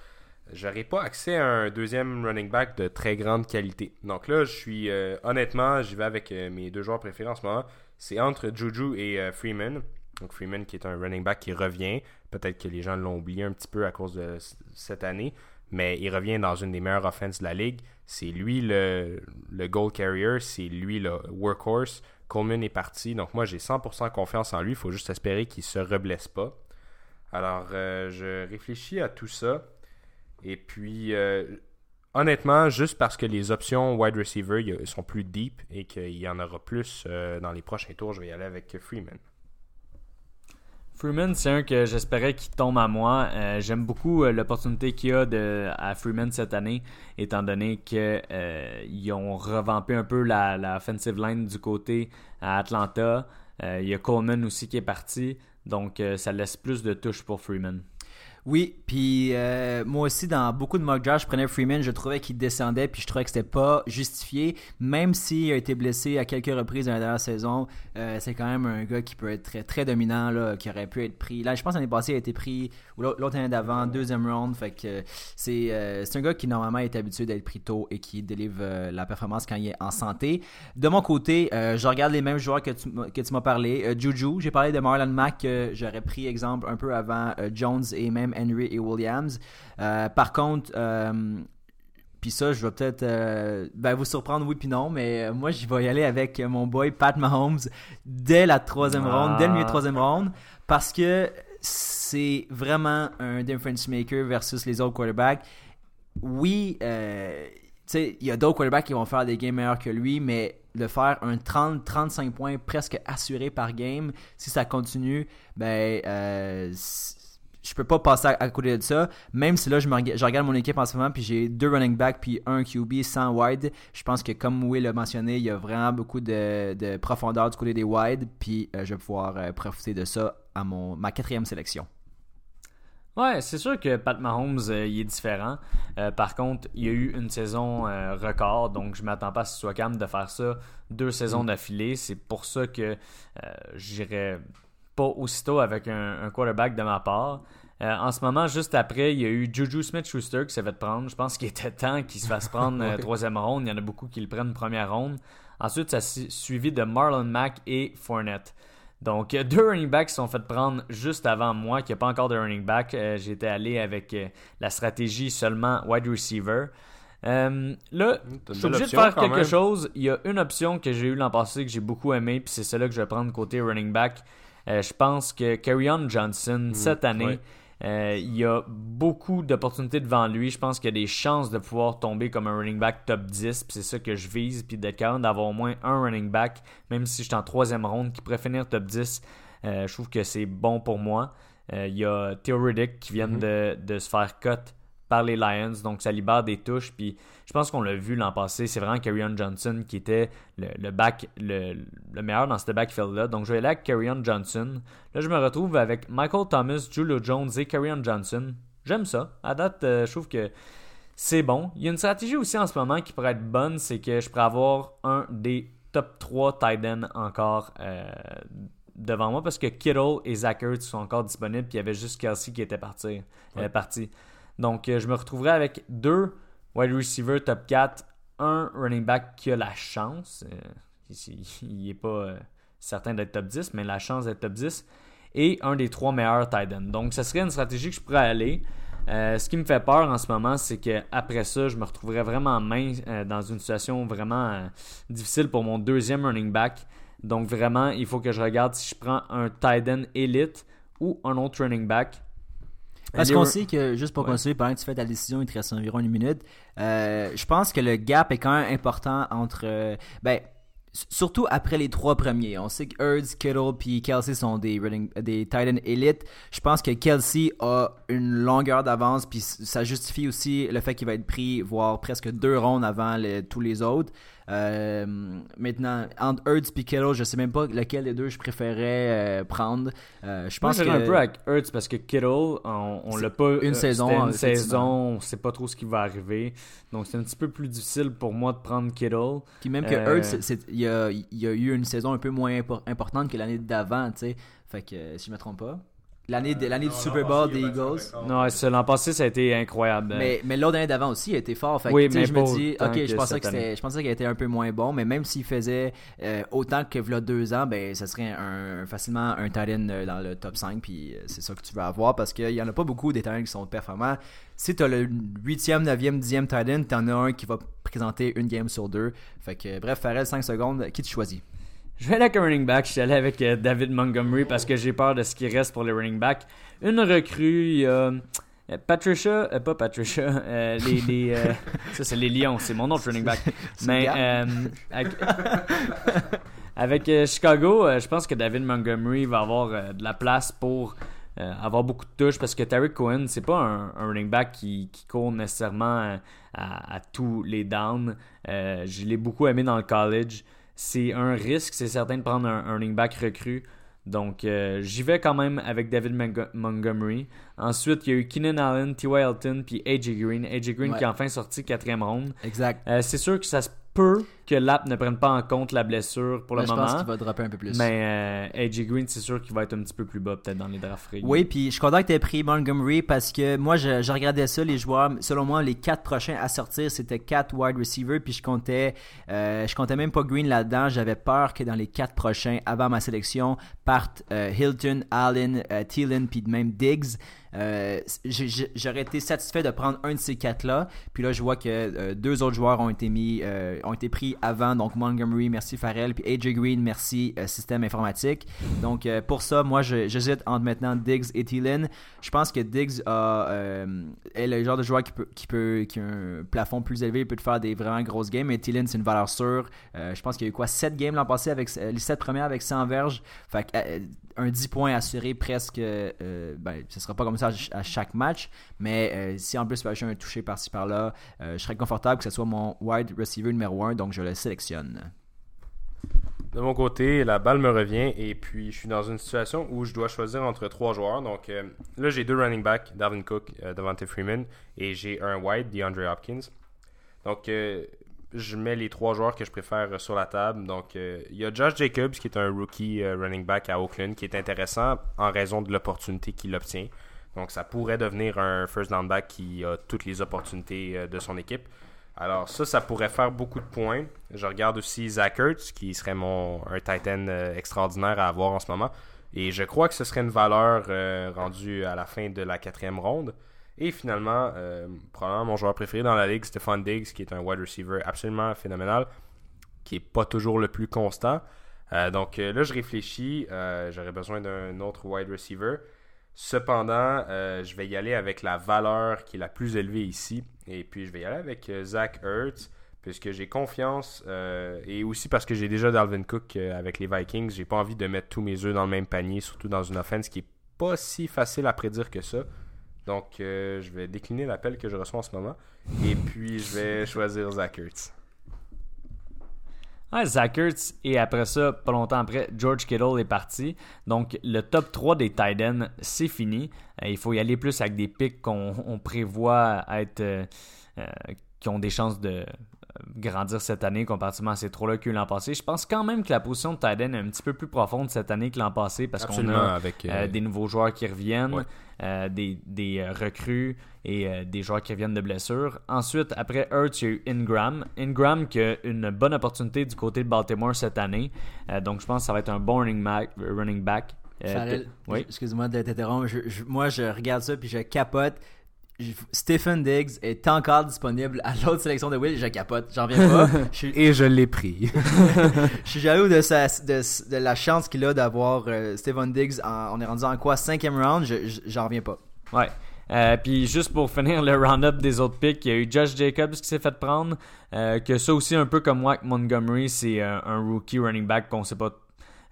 j'aurais pas accès à un deuxième running back de très grande qualité. Donc là, je suis euh, honnêtement, j'y vais avec euh, mes deux joueurs préférés en ce moment. C'est entre Juju et euh, Freeman. Donc Freeman qui est un running back qui revient. Peut-être que les gens l'ont oublié un petit peu à cause de cette année. Mais il revient dans une des meilleures offenses de la ligue. C'est lui le, le goal carrier. C'est lui le workhorse. Coleman est parti. Donc moi, j'ai 100% confiance en lui. Il faut juste espérer qu'il se reblesse pas. Alors, je réfléchis à tout ça. Et puis, euh, honnêtement, juste parce que les options wide receiver sont plus deep et qu'il y en aura plus euh, dans les prochains tours, je vais y aller avec Freeman. Freeman, c'est un que j'espérais qu'il tombe à moi. Euh, j'aime beaucoup l'opportunité qu'il y a de, à Freeman cette année, étant donné qu'ils ont revampé un peu la, la, offensive line du côté à Atlanta. Il y a Coleman aussi qui est parti, donc ça laisse plus de touches pour Freeman. Oui, puis euh, moi aussi, dans beaucoup de mock drafts, je prenais Freeman, je trouvais qu'il descendait, puis je trouvais que c'était pas justifié, même s'il a été blessé à quelques reprises dans la dernière saison. Euh, c'est quand même un gars qui peut être très, très dominant, là, qui aurait pu être pris. Là, je pense l'année passée, il a été pris, ou l'autre année d'avant, deuxième round. Fait que c'est euh, c'est un gars qui normalement est habitué d'être pris tôt et qui délivre la performance quand il est en santé. De mon côté, je regarde les mêmes joueurs que tu, que tu m'as parlé. Juju, j'ai parlé de Marlon Mack, j'aurais pris exemple un peu avant Jones et même Henry et Williams. Euh, par contre, euh, puis ça, je vais peut-être euh, ben, vous surprendre, oui puis non, mais moi, je vais y aller avec mon boy Pat Mahomes dès la troisième Ah. ronde, dès le milieu de troisième ronde, parce que c'est vraiment un difference maker versus les autres quarterbacks. Oui, euh, tu sais, il y a d'autres quarterbacks qui vont faire des games meilleurs que lui, mais de faire un 30-35 points presque assuré par game, si ça continue, ben, euh, je peux pas passer à, à côté de ça. Même si là, je, me rega- je regarde mon équipe en ce moment, puis j'ai deux running backs, puis un QB sans wide. Je pense que, comme Will l'a mentionné, il y a vraiment beaucoup de, de profondeur du côté des wide, puis euh, je vais pouvoir euh, profiter de ça à mon, ma quatrième sélection. Ouais, c'est sûr que Pat Mahomes, euh, il est différent. Euh, par contre, il y a eu une saison euh, record, donc je m'attends pas à ce qu'il soit capable de faire ça deux saisons d'affilée. C'est pour ça que j'irai pas aussitôt avec un, un quarterback de ma part. Euh, en ce moment, juste après, il y a eu Juju Smith-Schuster qui s'est fait prendre. Je pense qu'il était temps qu'il se fasse prendre euh, troisième ronde. Il y en a beaucoup qui le prennent première ronde. Ensuite, ça s'est suivi de Marlon Mack et Fournette. Donc, euh, deux running backs sont fait prendre juste avant moi, qui n'y a pas encore de running back. Euh, J'étais allé avec euh, la stratégie seulement wide receiver. Euh, là, je suis obligé de faire quelque même. chose. Il y a une option que j'ai eu l'an passé que j'ai beaucoup aimé, puis c'est celle-là que je vais prendre côté running back. Je pense que Carrion Johnson, cette année, ouais. Euh, il y a beaucoup d'opportunités devant lui. Je pense qu'il y a des chances de pouvoir tomber comme un running back top 10, puis c'est ça que je vise, puis d'être capable d'avoir au moins un running back, même si je suis en troisième ronde, qui pourrait finir top 10. Euh, je trouve que c'est bon pour moi. Euh, Il y a Theo Riddick qui vient Mhm. de, de se faire cut par les Lions, donc ça libère des touches. Puis je pense qu'on l'a vu l'an passé, c'est vraiment Carrion Johnson qui était le, le back, le, le meilleur dans ce backfield-là. Donc je vais aller avec Carrion Johnson. Là, je me retrouve avec Michael Thomas, Julio Jones et Carrion Johnson. J'aime ça. À date, euh, je trouve que c'est bon. Il y a une stratégie aussi en ce moment qui pourrait être bonne, c'est que je pourrais avoir un des top 3 tight ends encore euh, devant moi parce que Kittle et Zach Ertz sont encore disponibles puis il y avait juste Kelsey qui était parti. euh, parti. Donc euh, je me retrouverai avec deux wide receivers top 4, un running back qui a la chance, euh, il n'est pas euh, certain d'être top 10, mais la chance d'être top 10, et un des trois meilleurs tight ends. Donc ça serait une stratégie que je pourrais aller. Ce qui me fait peur en ce moment, c'est que après ça, je me retrouverais vraiment dans une situation vraiment difficile pour mon deuxième running back. Donc vraiment, il faut que je regarde si je prends un tight end élite ou un autre running back. Parce qu'on sait que, juste pour Ouais. continuer, pendant que tu fais ta décision, il te reste environ une minute. euh, je pense que le gap est quand même important entre. euh, ben, surtout après les trois premiers. On sait que Hurts, Kittle puis Kelsey sont des, running, des tight ends élites. Je pense que Kelsey a une longueur d'avance, puis ça justifie aussi le fait qu'il va être pris, voire presque deux rondes avant tous les autres. Euh, maintenant, entre Hurts et Kittle, je sais même pas lequel des deux je préférais euh, prendre. Euh, je pense que un peu avec Hurts parce que Kittle, on, on l'a pas. une saison, Une saison, on sait pas trop ce qui va arriver. Donc, c'est un petit peu plus difficile pour moi de prendre Kittle. Puis même que Hurts, il y a, il y a eu une saison un peu moins impor- importante que l'année d'avant, tu sais. Fait que, si je me trompe pas. L'année de- l'année du Super Bowl des Eagles. Non, c'est- l'an passé, ça a été incroyable. Mais, mais l'autre année d'avant aussi, il a été fort. Fait que, Oui, tu sais, mais je me dis, ok, je pensais que c'était, je pensais qu'il était un peu moins bon, mais même s'il faisait euh, autant que v'là deux ans, ben, ça serait un, facilement un tight euh, dans le top 5, puis euh, c'est ça que tu veux avoir parce qu'il y en a pas beaucoup des tight ends qui sont performants. Si tu as le 8e, 9e, 10e tight end, t'en as un qui va présenter une game sur deux. Fait que, bref, Farrell, 5 secondes, qui tu choisis? Je vais aller avec un running back. Je suis allé avec euh, David Montgomery parce que j'ai peur de ce qui reste pour les running backs. Une recrue, il y a euh, Patricia, euh, pas Patricia, euh, les, les, euh, ça c'est les Lions, c'est mon autre running back. Mais euh, avec, avec, Chicago, je pense que David Montgomery va avoir de la place pour avoir beaucoup de touches parce que Tariq Cohen, c'est pas un, un running back qui, qui court nécessairement à, à tous les downs. Je l'ai beaucoup aimé dans le college. C'est un risque, c'est certain de prendre un, un running back recru. Donc, euh, j'y vais quand même avec David Montgomery. Ensuite, il y a eu Keenan Allen, T.Y. Elton, puis A.J. Green. A.J. Green Ouais. qui est enfin sorti quatrième ronde. Exact. Euh, c'est sûr que ça se peut que l'app ne prenne pas en compte la blessure pour le Ben, je moment. pense qu'il va dropper un peu plus. Mais euh, AJ Green, c'est sûr qu'il va être un petit peu plus bas peut-être dans les drafts. Oui, puis je suis content que tu aies pris Montgomery parce que moi, je, je regardais ça, les joueurs. Selon moi, les quatre prochains à sortir, c'était quatre wide receivers, puis je comptais, euh, je comptais même pas Green là-dedans. J'avais peur que dans les quatre prochains, avant ma sélection, partent euh, Hilton, Allen, Thielen, puis même Diggs. Euh, J'aurais été satisfait de prendre un de ces quatre-là. Puis là, je vois que euh, deux autres joueurs ont été mis, euh, ont été pris avant. Donc Montgomery, merci Farrell. Puis AJ Green, merci euh, système informatique. Donc euh, pour ça, moi, j'hésite entre maintenant Diggs et Thielen. Je pense que Diggs a, euh, est le genre de joueur qui peut, qui peut, qui a un plafond plus élevé, il peut te faire des vraiment grosses games. Mais Thielen, c'est une valeur sûre. Euh, je pense qu'il y a eu quoi 7 games l'an passé avec les 7 premières avec 100 verges. Fait que, un 10 points assuré presque. euh, ben, ce sera pas comme ça à, chaque match. Mais euh, si en plus acheter un touché par-ci par-là, euh, je serais confortable que ce soit mon wide receiver numéro 1. Donc je le sélectionne. De mon côté, la balle me revient et puis je suis dans une situation où je dois choisir entre trois joueurs. Donc là, j'ai deux running backs, Dalvin Cook, Devante Freeman, et j'ai un wide, DeAndre Hopkins. Donc je mets les trois joueurs que je préfère euh, sur la table. Donc euh, il y a Josh Jacobs qui est un rookie euh, running back à Oakland qui est intéressant en raison de l'opportunité qu'il obtient. Donc ça pourrait devenir un first down back qui a toutes les opportunités de son équipe. Alors ça, ça pourrait faire beaucoup de points. Je regarde aussi Zach Ertz, qui serait mon un Titan extraordinaire à avoir en ce moment. Et je crois que ce serait une valeur rendue à la fin de la quatrième ronde. Et finalement, euh, probablement mon joueur préféré dans la ligue, Stephon Diggs, qui est un wide receiver absolument phénoménal, qui est pas toujours le plus constant. Euh, donc euh, là, je réfléchis. J'aurais besoin d'un autre wide receiver. Cependant, je vais y aller avec la valeur qui est la plus élevée ici. Et puis, je vais y aller avec Zach Ertz, puisque j'ai confiance. et aussi parce que j'ai déjà Dalvin Cook avec les Vikings. J'ai pas envie de mettre tous mes œufs dans le même panier, surtout dans une offense qui est pas si facile à prédire que ça. Donc, euh, je vais décliner l'appel que je reçois en ce moment. Et puis, je vais choisir Zach Ertz. Ouais, Zach Ertz, et après ça, pas longtemps après, George Kittle est parti. Donc, le top 3 des tight ends, c'est fini. Euh, il faut y aller plus avec des picks qu'on on prévoit être, euh, qui ont des chances de grandir cette année comparativement à ces trois-là qu'il y a eu l'an passé. Je pense quand même que la position de tight end est un petit peu plus profonde cette année que l'an passé parce qu'on a avec euh, euh, des nouveaux joueurs qui reviennent, Ouais. euh, des, des recrues et euh, des joueurs qui reviennent de blessures. Ensuite, après Hurts, il y a eu Ingram. Ingram qui a une bonne opportunité du côté de Baltimore cette année. Euh, donc, je pense que ça va être un bon running back. Euh, oui. excuse-moi de t'interrompre. Je- je- moi, je regarde ça puis je capote. Je- Stephen Diggs est encore disponible à l'autre sélection de Will. Je capote. J'en reviens pas. je, suis, Et je l'ai pris. je suis jaloux de, sa, de, de la chance qu'il a d'avoir euh, Stephen Diggs. en- on est rendu en quoi Cinquième round? Je- je- J'en reviens pas. Ouais. Euh, puis juste pour finir le round-up des autres picks, il y a eu Josh Jacobs qui s'est fait prendre. euh, que ça aussi, un peu comme Mike Montgomery, c'est euh, un rookie running back qu'on sait pas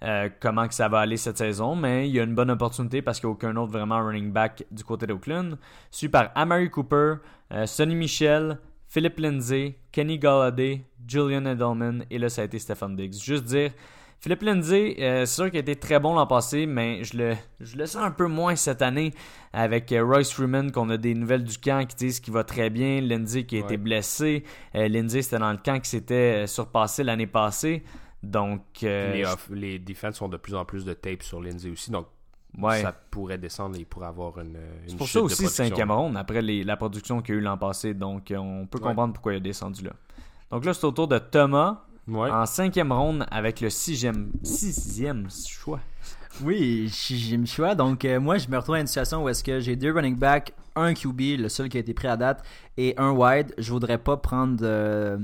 euh, comment que ça va aller cette saison, mais il y a une bonne opportunité parce qu'il n'y a aucun autre vraiment running back du côté d'Oakland. Suivi par Amari Cooper, euh, Sonny Michel, Philip Lindsay, Kenny Galladay, Julian Edelman et là ça a été Stephen Diggs. Juste dire, Philippe Lindsay, euh, c'est sûr qu'il a été très bon l'an passé, mais je le, je le sens un peu moins cette année avec euh, Royce Freeman, qu'on a des nouvelles du camp qui disent qu'il va très bien. Lindsay qui a été blessé. Euh, Lindsay, c'était dans le camp qui s'était surpassé l'année passée. Donc, euh, les, off- les defense ont de plus en plus de tape sur Lindsay aussi, donc ouais. ça pourrait descendre et il pourrait avoir une, une C'est pour chute ça aussi cinquième ronde après les- la production qu'il y a eu l'an passé. Donc, euh, on peut Ouais. comprendre pourquoi il a descendu là. Donc là, c'est au tour de Thomas Ouais. en cinquième ronde avec le sixième, sixième choix. Oui, j'ai le choix. Donc, euh, moi, je me retrouve dans une situation où est-ce que j'ai deux running backs, un QB, le seul qui a été pris à date, et un wide. Je voudrais pas prendre. euh,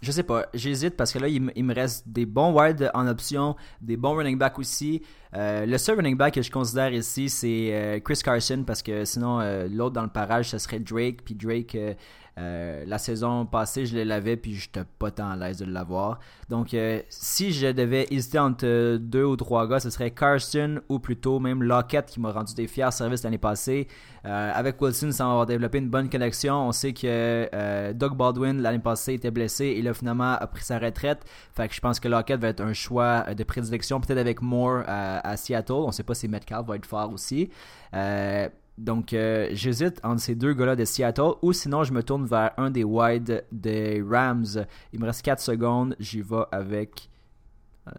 je sais pas, j'hésite parce que là, il, me- il me reste des bons wides en option, des bons running backs aussi. Euh, le seul running back que je considère ici, c'est euh, Chris Carson parce que sinon, euh, l'autre dans le parage, ce serait Drake. Puis Drake, euh, la saison passée, je l'avais, puis je pas tant à l'aise de l'avoir. Donc, euh, si je devais hésiter entre euh, deux ou trois gars, ce serait Carson ou plutôt même Lockett qui m'a rendu des fiers services l'année passée. Euh, avec Wilson, va avoir développé une bonne connexion. On sait que euh, Doug Baldwin l'année passée était blessé et là finalement a pris sa retraite. Fait que je pense que Lockett va être un choix de prédilection, peut-être avec Moore à, à Seattle. On sait pas si Metcalf va être fort aussi. Euh, donc, euh, j'hésite entre ces deux gars-là de Seattle ou sinon je me tourne vers un des wide des Rams. Il me reste 4 secondes. J'y vais avec.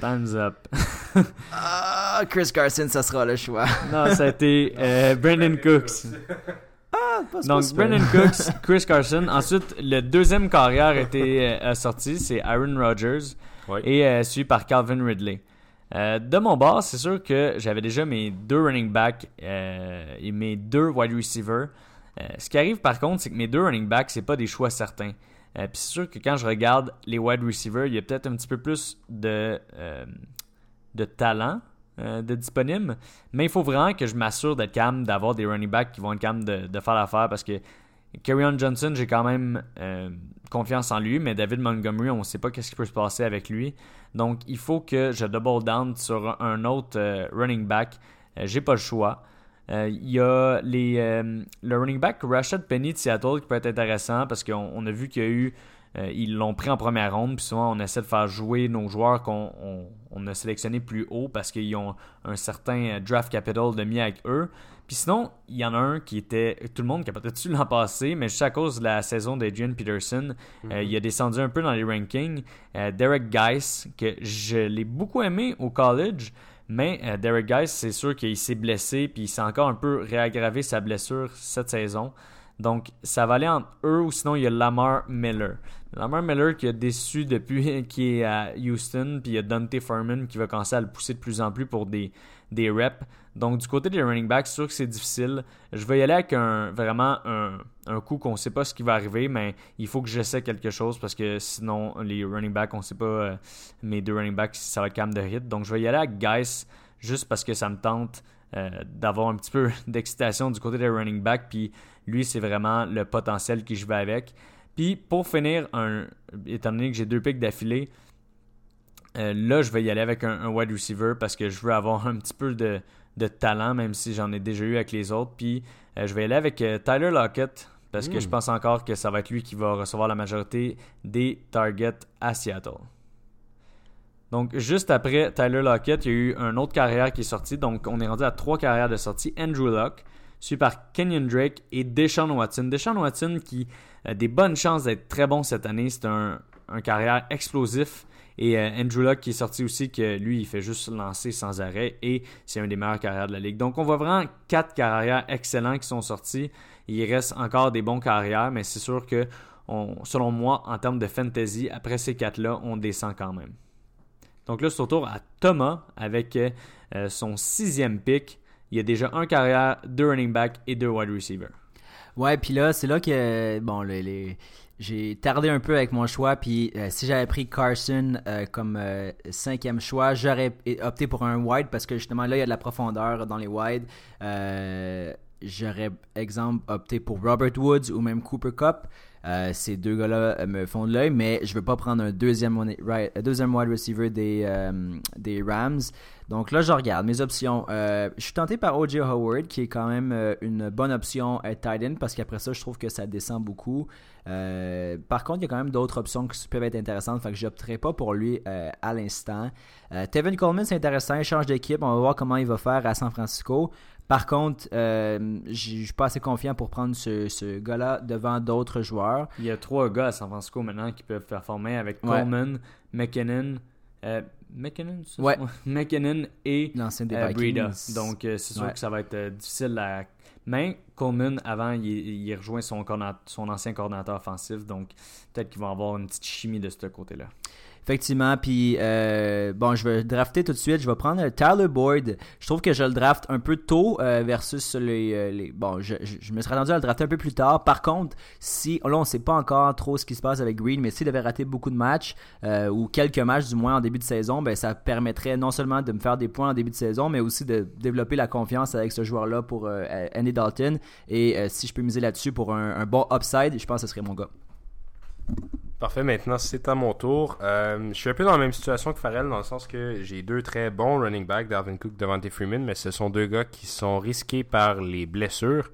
Time's up. ah, Chris Carson, ça sera le choix. non, ça a été euh, Brandon Cooks. Ah, Donc, Brandon Cooks, Chris Carson. Ensuite, le deuxième carrière a été euh, sorti, c'est Aaron Rodgers. Et euh, suivi par Calvin Ridley. Euh, de mon bord, c'est sûr que j'avais déjà mes deux running backs et mes deux wide receivers. ce qui arrive par contre, c'est que mes deux running backs, c'est pas des choix certains. Puis c'est sûr que quand je regarde les wide receivers, il y a peut-être un petit peu plus de, talent euh, de disponible. Mais il faut vraiment que je m'assure d'être calme, d'avoir des running backs qui vont être calmes de, faire l'affaire parce que Kerryon Johnson, j'ai quand même euh, confiance en lui, mais David Montgomery, on ne sait pas ce qui peut se passer avec lui. Donc, il faut que je double down sur un autre euh, running back. j'ai pas le choix. Il y a les, le running back Rashad Penny de Seattle qui peut être intéressant parce qu'on a vu qu'il y a eu euh, ils l'ont pris en première ronde, puis souvent on essaie de faire jouer nos joueurs qu'on on, a sélectionnés plus haut parce qu'ils ont un certain euh, draft capital de mis avec eux. Puis sinon, il y en a un qui était. Tout le monde qui a peut-être su l'an passé, mais juste à cause de la saison d'Adrian Peterson, euh, mhm. il a descendu un peu dans les rankings. Derek Geis, que je l'ai beaucoup aimé au college, mais Derek Geis, c'est sûr qu'il s'est blessé, puis il s'est encore un peu réaggravé sa blessure cette saison. Donc, ça va aller entre eux ou sinon il y a Lamar Miller. Lamar Miller qui a déçu depuis qu'il est à Houston, puis il y a Dante Furman qui va commencer à le pousser de plus en plus pour des, des reps. Donc, du côté des running backs, c'est sûr que c'est difficile. Je vais y aller avec vraiment un, coup qu'on ne sait pas ce qui va arriver, mais il faut que j'essaie quelque chose parce que sinon, les running backs, on ne sait pas euh, mes deux running backs si ça va être calme de hit. Donc, je vais y aller avec Guys juste parce que ça me tente euh, d'avoir un petit peu d'excitation du côté des running backs. Puis lui, c'est vraiment le potentiel que je vais avec. Puis pour finir, étant donné que j'ai deux picks d'affilée, euh, là, je vais y aller avec un, wide receiver parce que je veux avoir un petit peu de, talent, même si j'en ai déjà eu avec les autres. Puis euh, je vais aller avec euh, Tyler Lockett parce que je hmm. pense encore que ça va être lui qui va recevoir la majorité des targets à Seattle. Donc, juste après Tyler Lockett, il y a eu une autre carrière qui est sortie. Donc, on est rendu à trois carrières de sortie. Andrew Locke, suivi par Kenyon Drake et Deshaun Watson. Deshaun Watson qui a des bonnes chances d'être très bon cette année. C'est un, carrière explosif. Et euh, Andrew Luck qui est sorti aussi, que lui, il fait juste lancer sans arrêt et c'est un des meilleurs carrières de la ligue. Donc, on voit vraiment quatre carrières excellents qui sont sortis. Il reste encore des bons carrières, mais c'est sûr que, selon moi, en termes de fantasy, après ces quatre-là, on descend quand même. Donc là, c'est au tour à Thomas avec euh, son sixième pick il y a déjà un carrière, deux running back et deux wide receivers. Ouais, puis là, c'est là que bon, les, j'ai tardé un peu avec mon choix. Puis euh, si j'avais pris Carson euh, comme euh, cinquième choix, j'aurais opté pour un wide parce que justement là, il y a de la profondeur dans les wide. j'aurais, exemple, opté pour Robert Woods ou même Cooper Cup. Ces deux gars-là me font de l'œil, mais je veux pas prendre un deuxième, deuxième wide receiver des, des Rams. Donc là, je regarde mes options. Euh, je suis tenté par O.J. Howard, qui est quand même euh, une bonne option à tight parce qu'après ça, je trouve que ça descend beaucoup. Euh, par contre, il y a quand même d'autres options qui peuvent être intéressantes, fait que j'opterai pas pour lui à l'instant. Tevin Coleman, c'est intéressant, il change d'équipe, on va voir comment il va faire à San Francisco. Par contre, je suis pas assez confiant pour prendre ce, gars-là devant d'autres joueurs. Il y a trois gars à San Francisco maintenant qui peuvent performer avec Coleman, McKinnon, McKinnon, ouais. McKinnon et euh, Breda. Donc, euh, c'est sûr que ça va être euh, difficile à. Mais Coleman, avant, il, rejoint son, son ancien coordinateur offensif. Donc, peut-être qu'ils vont avoir une petite chimie de ce côté-là. Effectivement, puis euh, bon, je vais drafter tout de suite. Je vais prendre Tyler Boyd. Je trouve que je le draft un peu tôt euh, versus les, euh, les, Bon, je, me serais attendu à le drafter un peu plus tard. Par contre, si là, on sait pas encore trop ce qui se passe avec Green, mais s'il avait raté beaucoup de matchs ou quelques matchs du moins en début de saison, ben ça permettrait non seulement de me faire des points en début de saison, mais aussi de développer la confiance avec ce joueur-là pour Andy Dalton. Et si je peux miser là-dessus pour un bon upside, je pense que ce serait mon gars. Parfait, maintenant c'est à mon tour. Euh, je suis un peu dans la même situation que Farrell dans le sens que j'ai deux très bons running backs, Darwin Cook, Devante Freeman, mais ce sont deux gars qui sont risqués par les blessures.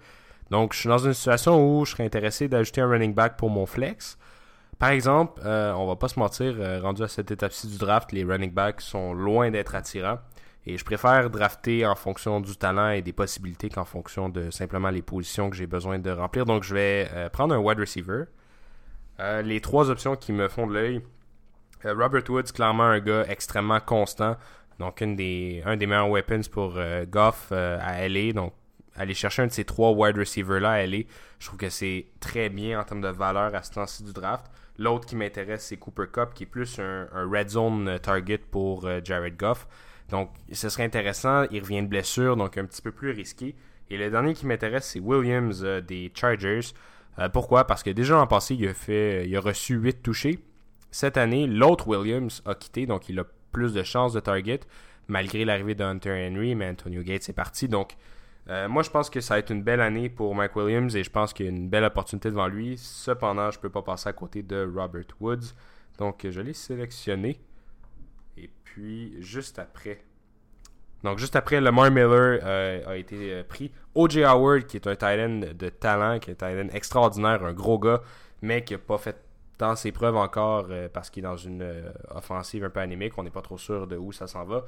Donc je suis dans une situation où je serais intéressé d'ajouter un running back pour mon flex. Par exemple, euh, on va pas se mentir, euh, rendu à cette étape-ci du draft, les running backs sont loin d'être attirants. Et je préfère drafter en fonction du talent et des possibilités qu'en fonction de simplement les positions que j'ai besoin de remplir. Donc je vais euh, prendre un wide receiver. Euh, les trois options qui me font de l'œil. Euh, Robert Woods, clairement un gars extrêmement constant. Donc une des, un des meilleurs weapons pour Goff à LA. Donc aller chercher un de ces trois wide receivers là à LA, je trouve que c'est très bien en termes de valeur à ce temps-ci du draft. L'autre qui m'intéresse, c'est Cooper Cup, qui est plus un, red zone target pour Jared Goff. Donc, ce serait intéressant. Il revient de blessure, donc un petit peu plus risqué. Et le dernier qui m'intéresse, c'est Williams euh, des Chargers. Euh, pourquoi? Parce que déjà l'an passé, il a, fait, il a reçu 8 touchés. Cette année, l'autre Williams a quitté, donc il a plus de chances de target, malgré l'arrivée de Hunter Henry, mais Antonio Gates est parti. Donc, euh, moi, je pense que ça va être une belle année pour Mike Williams et je pense qu'il y a une belle opportunité devant lui. Cependant, je ne peux pas passer à côté de Robert Woods. Donc, je l'ai sélectionné. Et puis, juste après. Donc, juste après, Lamar Miller euh, a été euh, pris. O.J. Howard, qui est un tight de talent, qui est un tight extraordinaire, un gros gars, mais qui n'a pas fait tant ses preuves encore euh, parce qu'il est dans une offensive un peu anémique. On n'est pas trop sûr de où ça s'en va.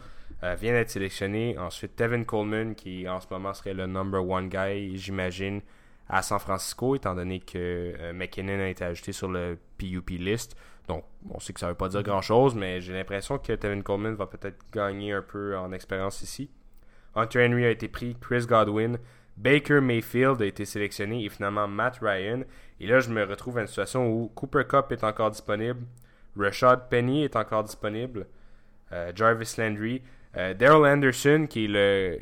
vient d'être sélectionné. Ensuite, Tevin Coleman, qui en ce moment serait le number one guy, j'imagine, à San Francisco, étant donné que McKinnon a été ajouté sur le PUP list. Donc, on sait que ça ne veut pas dire grand-chose, mais j'ai l'impression que Tevin Coleman va peut-être gagner un peu en expérience ici. Hunter Henry a été pris, Chris Godwin, Baker Mayfield a été sélectionné et finalement Matt Ryan. Et là, je me retrouve à une situation où Cooper Cup est encore disponible, Rashad Penny est encore disponible, euh, Jarvis Landry, euh, Daryl Anderson qui est le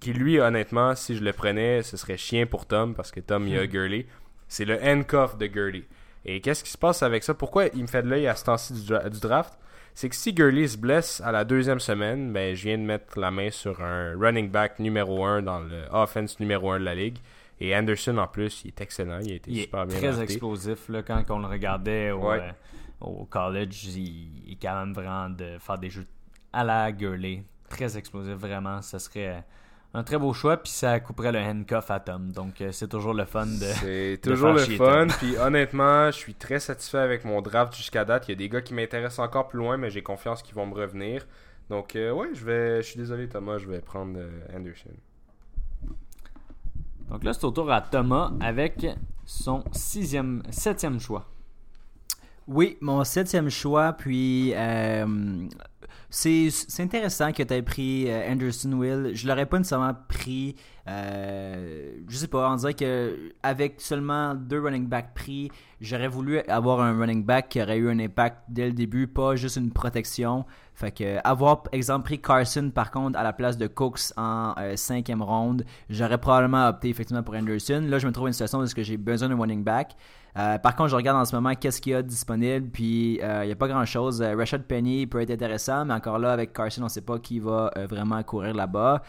qui lui honnêtement si je le prenais ce serait chien pour Tom parce que Tom il a hmm. Gurley c'est le handcuff de Gurley et qu'est-ce qui se passe avec ça? Pourquoi il me fait de l'œil à ce temps-ci du, draft? C'est que si Gurley se blesse à la deuxième semaine, ben, je viens de mettre la main sur un running back numéro 1 dans le offense numéro 1 de la ligue. Et Anderson, en plus, il est excellent. Il a été super bien très explosif. Là, quand on le regardait au, euh, au college, il, est quand même vraiment de faire des jeux à la Gurley. Très explosif, vraiment. Ça serait un très beau choix, puis ça couperait le handcuff à Tom. Donc, euh, c'est toujours le fun de. C'est toujours le fun. Puis, honnêtement, je suis très satisfait avec mon draft jusqu'à date. Il y a des gars qui m'intéressent encore plus loin, mais j'ai confiance qu'ils vont me revenir. Donc, euh, ouais, je vais. Je suis désolé, Thomas, je vais prendre euh, Anderson. Donc là, c'est au tour à Thomas avec son sixième, septième choix. Oui, mon septième choix, puis c'est intéressant que tu aies pris euh, Anderson Will. Je l'aurais pas nécessairement pris. Euh, je sais pas, on dirait que avec seulement deux running backs pris, j'aurais voulu avoir un running back qui aurait eu un impact dès le début, pas juste une protection. Fait que avoir, exemple, pris Carson par contre à la place de Cooks en euh, cinquième ronde, j'aurais probablement opté effectivement pour Anderson. Là, je me trouve dans une situation où j'ai besoin d'un running back. Euh, par contre, je regarde en ce moment qu'est-ce qu'il y a disponible, puis euh, il n'y a pas grand-chose. Rashad Penny peut être intéressant, mais encore là, avec Carson, on ne sait pas qui va vraiment courir là-bas.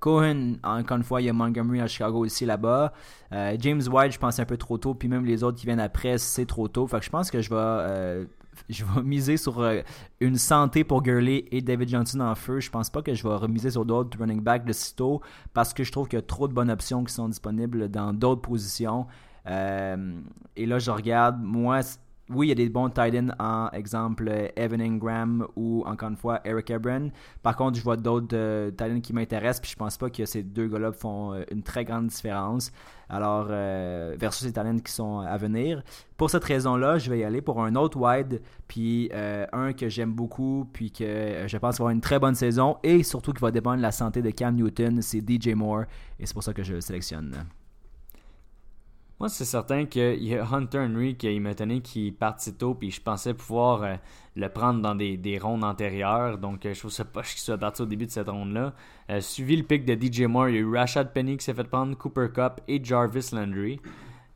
Cohen, encore une fois, il y a Montgomery à Chicago aussi là-bas. James White, je pense un peu trop tôt, puis même les autres qui viennent après, c'est trop tôt. Fait que je pense que je vais je vais miser sur euh, une santé pour Gurley et David Johnson en feu. Je pense pas que je vais remiser sur d'autres running backs de sitôt parce que je trouve qu'il y a trop de bonnes options qui sont disponibles dans d'autres positions. Euh, et là, je regarde, moi, oui, il y a des bons tight ends en exemple Evan Ingram ou encore une fois Eric Ebron. Par contre, je vois d'autres euh, tight ends qui m'intéressent, puis je pense pas que ces deux gars-là font euh, une très grande différence. Alors, euh, versus les talents qui sont à venir. Pour cette raison-là, je vais y aller pour un autre wide, puis un que j'aime beaucoup, puis que je pense avoir une très bonne saison, et surtout qui va dépendre de la santé de Cam Newton, c'est DJ Moore, et c'est pour ça que je le sélectionne. Moi, c'est certain qu'il y a Hunter Henry qui m'a étonné qu'il parte si tôt, puis je pensais pouvoir euh, le prendre dans des, des rondes antérieures. Donc, euh, je trouve ça pas qu'il soit parti au début de cette ronde-là. Euh, suivi le pic de DJ Moore, il y a eu Rashad Penny qui s'est fait prendre, Cooper Cup et Jarvis Landry.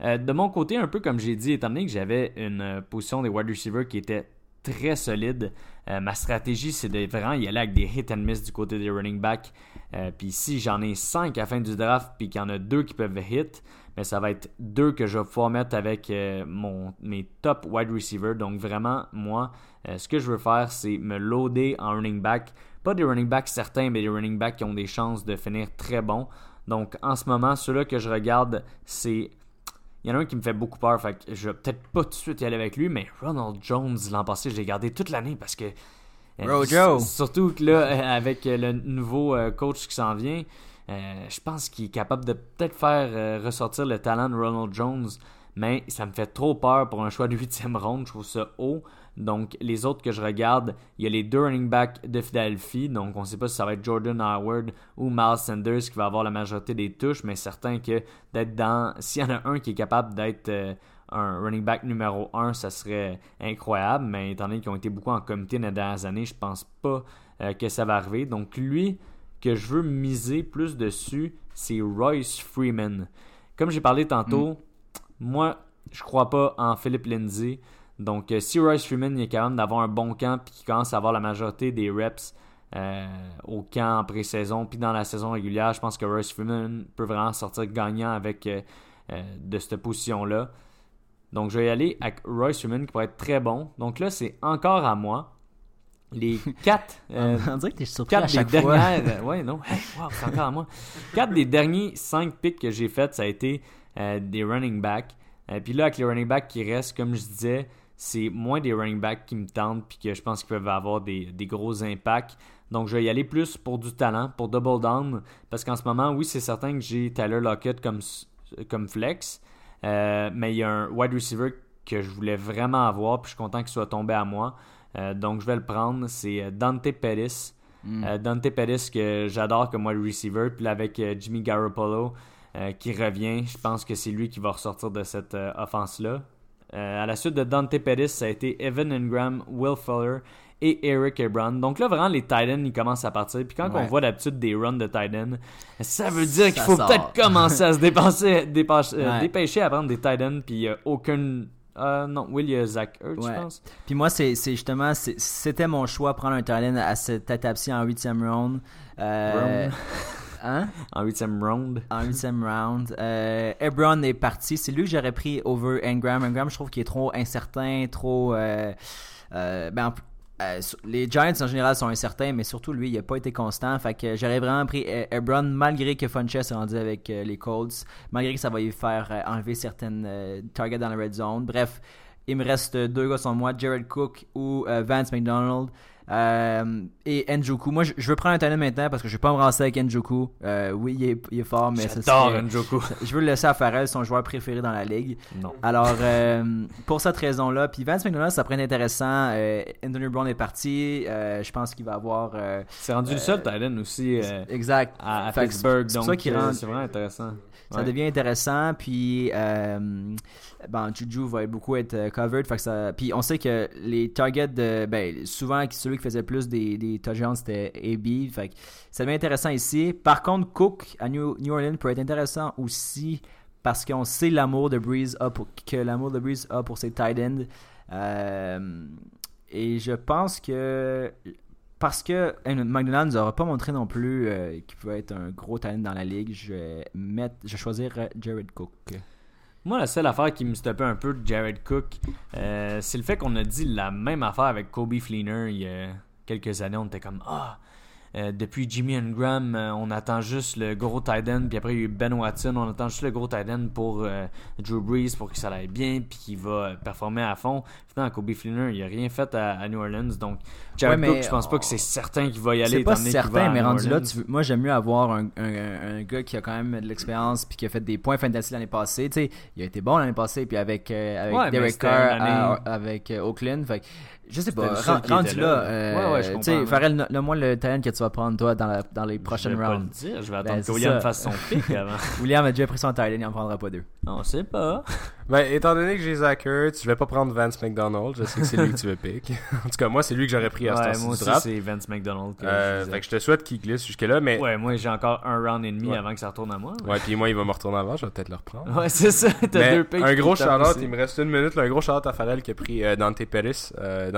de mon côté, un peu comme j'ai dit, étant donné que j'avais une position des wide receivers qui était très solide, ma stratégie, c'est de vraiment y aller avec des hit and miss du côté des running backs. puis si j'en ai 5 à la fin du draft, puis qu'il y en a deux qui peuvent hit, mais ça va être deux que je vais pouvoir mettre avec euh, mon, mes top wide receivers. Donc vraiment, moi, euh, ce que je veux faire, c'est me loader en running back. Pas des running backs certains, mais des running backs qui ont des chances de finir très bons. Donc en ce moment, ceux-là que je regarde, c'est... Il y en a un qui me fait beaucoup peur, fait que je vais peut-être pas tout de suite y aller avec lui, mais Ronald Jones, l'an passé, je l'ai gardé toute l'année parce que Euh, Rojo. Surtout que là, euh, avec le nouveau coach qui s'en vient, euh, je pense qu'il est capable de peut-être faire euh, ressortir le talent de Ronald Jones, mais ça me fait trop peur pour un choix de huitième ronde. Je trouve ça haut. Donc, les autres que je regarde, il y a les deux running backs de Philadelphie. Donc, on ne sait pas si ça va être Jordan Howard ou Miles Sanders qui va avoir la majorité des touches, mais certain que d'être dans. S'il y en a un qui est capable d'être euh, un running back numéro 1, ça serait incroyable. Mais étant donné qu'ils ont été beaucoup en comité les dernières années, je pense pas que ça va arriver. Donc, lui que je veux miser plus dessus, c'est Royce Freeman. Comme j'ai parlé tantôt, moi, je crois pas en Philip Lindsay. Donc, euh, si Royce Freeman est capable d'avoir un bon camp puis qu'il commence à avoir la majorité des reps euh, au camp en pré-saison puis dans la saison régulière, je pense que Royce Freeman peut vraiment sortir gagnant avec euh, de cette position-là. Donc, je vais y aller avec Royce Freeman qui pourrait être très bon. Donc là, c'est encore à moi. Les quatre euh, On dirait que t'es surpris à Quatre des chaque fois. dernières. ouais, non. Hey, wow, c'est encore à moi. Quatre des derniers cinq picks que j'ai faits, ça a été euh, des running backs. Euh, puis là, avec les running backs qui restent, comme je disais, c'est moins des running backs qui me tentent puis que je pense qu'ils peuvent avoir des, des gros impacts. Donc, je vais y aller plus pour du talent, pour double down. Parce qu'en ce moment, oui, c'est certain que j'ai Tyler Lockett comme, comme flex. Euh, mais il y a un wide receiver que je voulais vraiment avoir. Puis je suis content qu'il soit tombé à moi. Euh, donc, je vais le prendre. C'est euh, Dante Pettis. Mm. Euh, Dante Pettis que j'adore comme wide receiver. Puis là, avec euh, Jimmy Garoppolo euh, qui revient, je pense que c'est lui qui va ressortir de cette euh, offense-là. Euh, à la suite de Dante Pettis, ça a été Evan Ingram, Will Fuller et Eric Ebron. Donc là, vraiment, les Titans, ils commencent à partir. Puis quand Ouais. on voit d'habitude des runs de Titans, ça veut dire qu'il faut peut-être commencer à se dépenser, euh, Ouais. dépêcher à prendre des Titans. Puis il y a aucun... euh, non, Will, il y a Zach Ouais. je pense. Puis moi, c'est justement, c'était mon choix prendre un talent à cette étape-ci en huitième round. Euh, Round. hein? En huitième round. En huitième round. Euh, Ebron est parti. C'est lui que j'aurais pris over Ingram. Ingram, je trouve qu'il est trop incertain, trop. euh, ben, en- euh, les Giants en général sont incertains, mais surtout lui, il n'a pas été constant. Fait que j'aurais vraiment pris E- Ebron malgré que Funches est rendu avec euh, les Colts, malgré que ça va lui faire euh, enlever certaines targets dans la red zone. Bref, il me reste deux gars sur moi, Jared Cook ou Vance McDonald. Euh, et Njoku. Moi, je, je veux prendre un talent maintenant parce que je vais pas me rancer avec Njoku. Euh, oui, il est, il est fort, mais ça J'adore Njoku. je veux le laisser à Farrell, son joueur préféré dans la ligue. Non. Alors, euh, pour cette raison-là, puis Vance McDonald, ça pourrait être intéressant. Anthony Brown est parti. Je pense qu'il va avoir. C'est rendu le seul Titan aussi exact. à, à Pittsburgh, donc c'est vraiment intéressant. Ça Ouais. devient intéressant, puis euh, ben, Juju va beaucoup être euh, covered. Fait que ça, puis on sait que les targets, de, ben, souvent celui qui faisait plus des, des touchdowns c'était AB. Fait que ça devient intéressant ici. Par contre, Cook à New, New Orleans peut être intéressant aussi parce qu'on sait l'amour de Breeze a pour, que l'amour de Breeze a pour ses tight ends. Euh, et je pense que parce que euh, McDonald nous aura pas montré non plus euh, qu'il pouvait être un gros talent dans la ligue, je vais je vais choisir euh, Jared Cook. Moi, la seule affaire qui me stoppait un peu de Jared Cook, euh, c'est le fait qu'on a dit la même affaire avec Kobe Fleener il y a quelques années. On était comme Ah, euh, depuis Jimmy Ingram, euh, on attend juste le gros tight end. Puis après, il y a eu Ben Watson. On attend juste le gros tight end pour euh, Drew Brees pour que ça aille bien. Puis qu'il va euh, performer à fond. Finalement, Kobe Fleener, il a rien fait à, à New Orleans. Donc, Jared Ouais, Cook, je pense pas que c'est certain qu'il va y aller. C'est pas certain, mais rendu là, tu veux- moi j'aime mieux avoir un, un- un gars qui a quand même de l'expérience puis qui a fait des points fantasy l'année passée. Tu sais, il a été bon l'année passée puis avec, avec Ouais, Derek Carr à- avec Oakland. Fait je sais pas, rendu là, là. euh, Ouais, ouais, tu sais, Farrell, no- nomme-moi le talent que tu vas prendre toi dans, la, dans les Je prochaines vais pas le rounds. dire, je vais Ben, attendre que William ça. fasse son pick avant. William a déjà pris son talent, il en prendra pas deux. On sait pas. Ben, étant donné que j'ai Zach Ertz, je vais pas prendre Vance McDonald. Je sais que c'est lui que tu veux pick. en tout cas, moi, c'est lui que j'aurais pris à Ouais, ce moi aussi, draft. c'est Vince McDonald. Que Euh, je fait que je te souhaite qu'il glisse jusque-là, mais ouais. Ouais, moi j'ai encore un round et demi Ouais. avant que ça retourne à moi. puis moi, il va me retourner avant, je vais peut-être le reprendre. Ouais, c'est ça. T'as deux picks un gros aussi. il me reste une minute, là, un gros shout-out à Farrell qui a pris euh, Dante Pettis.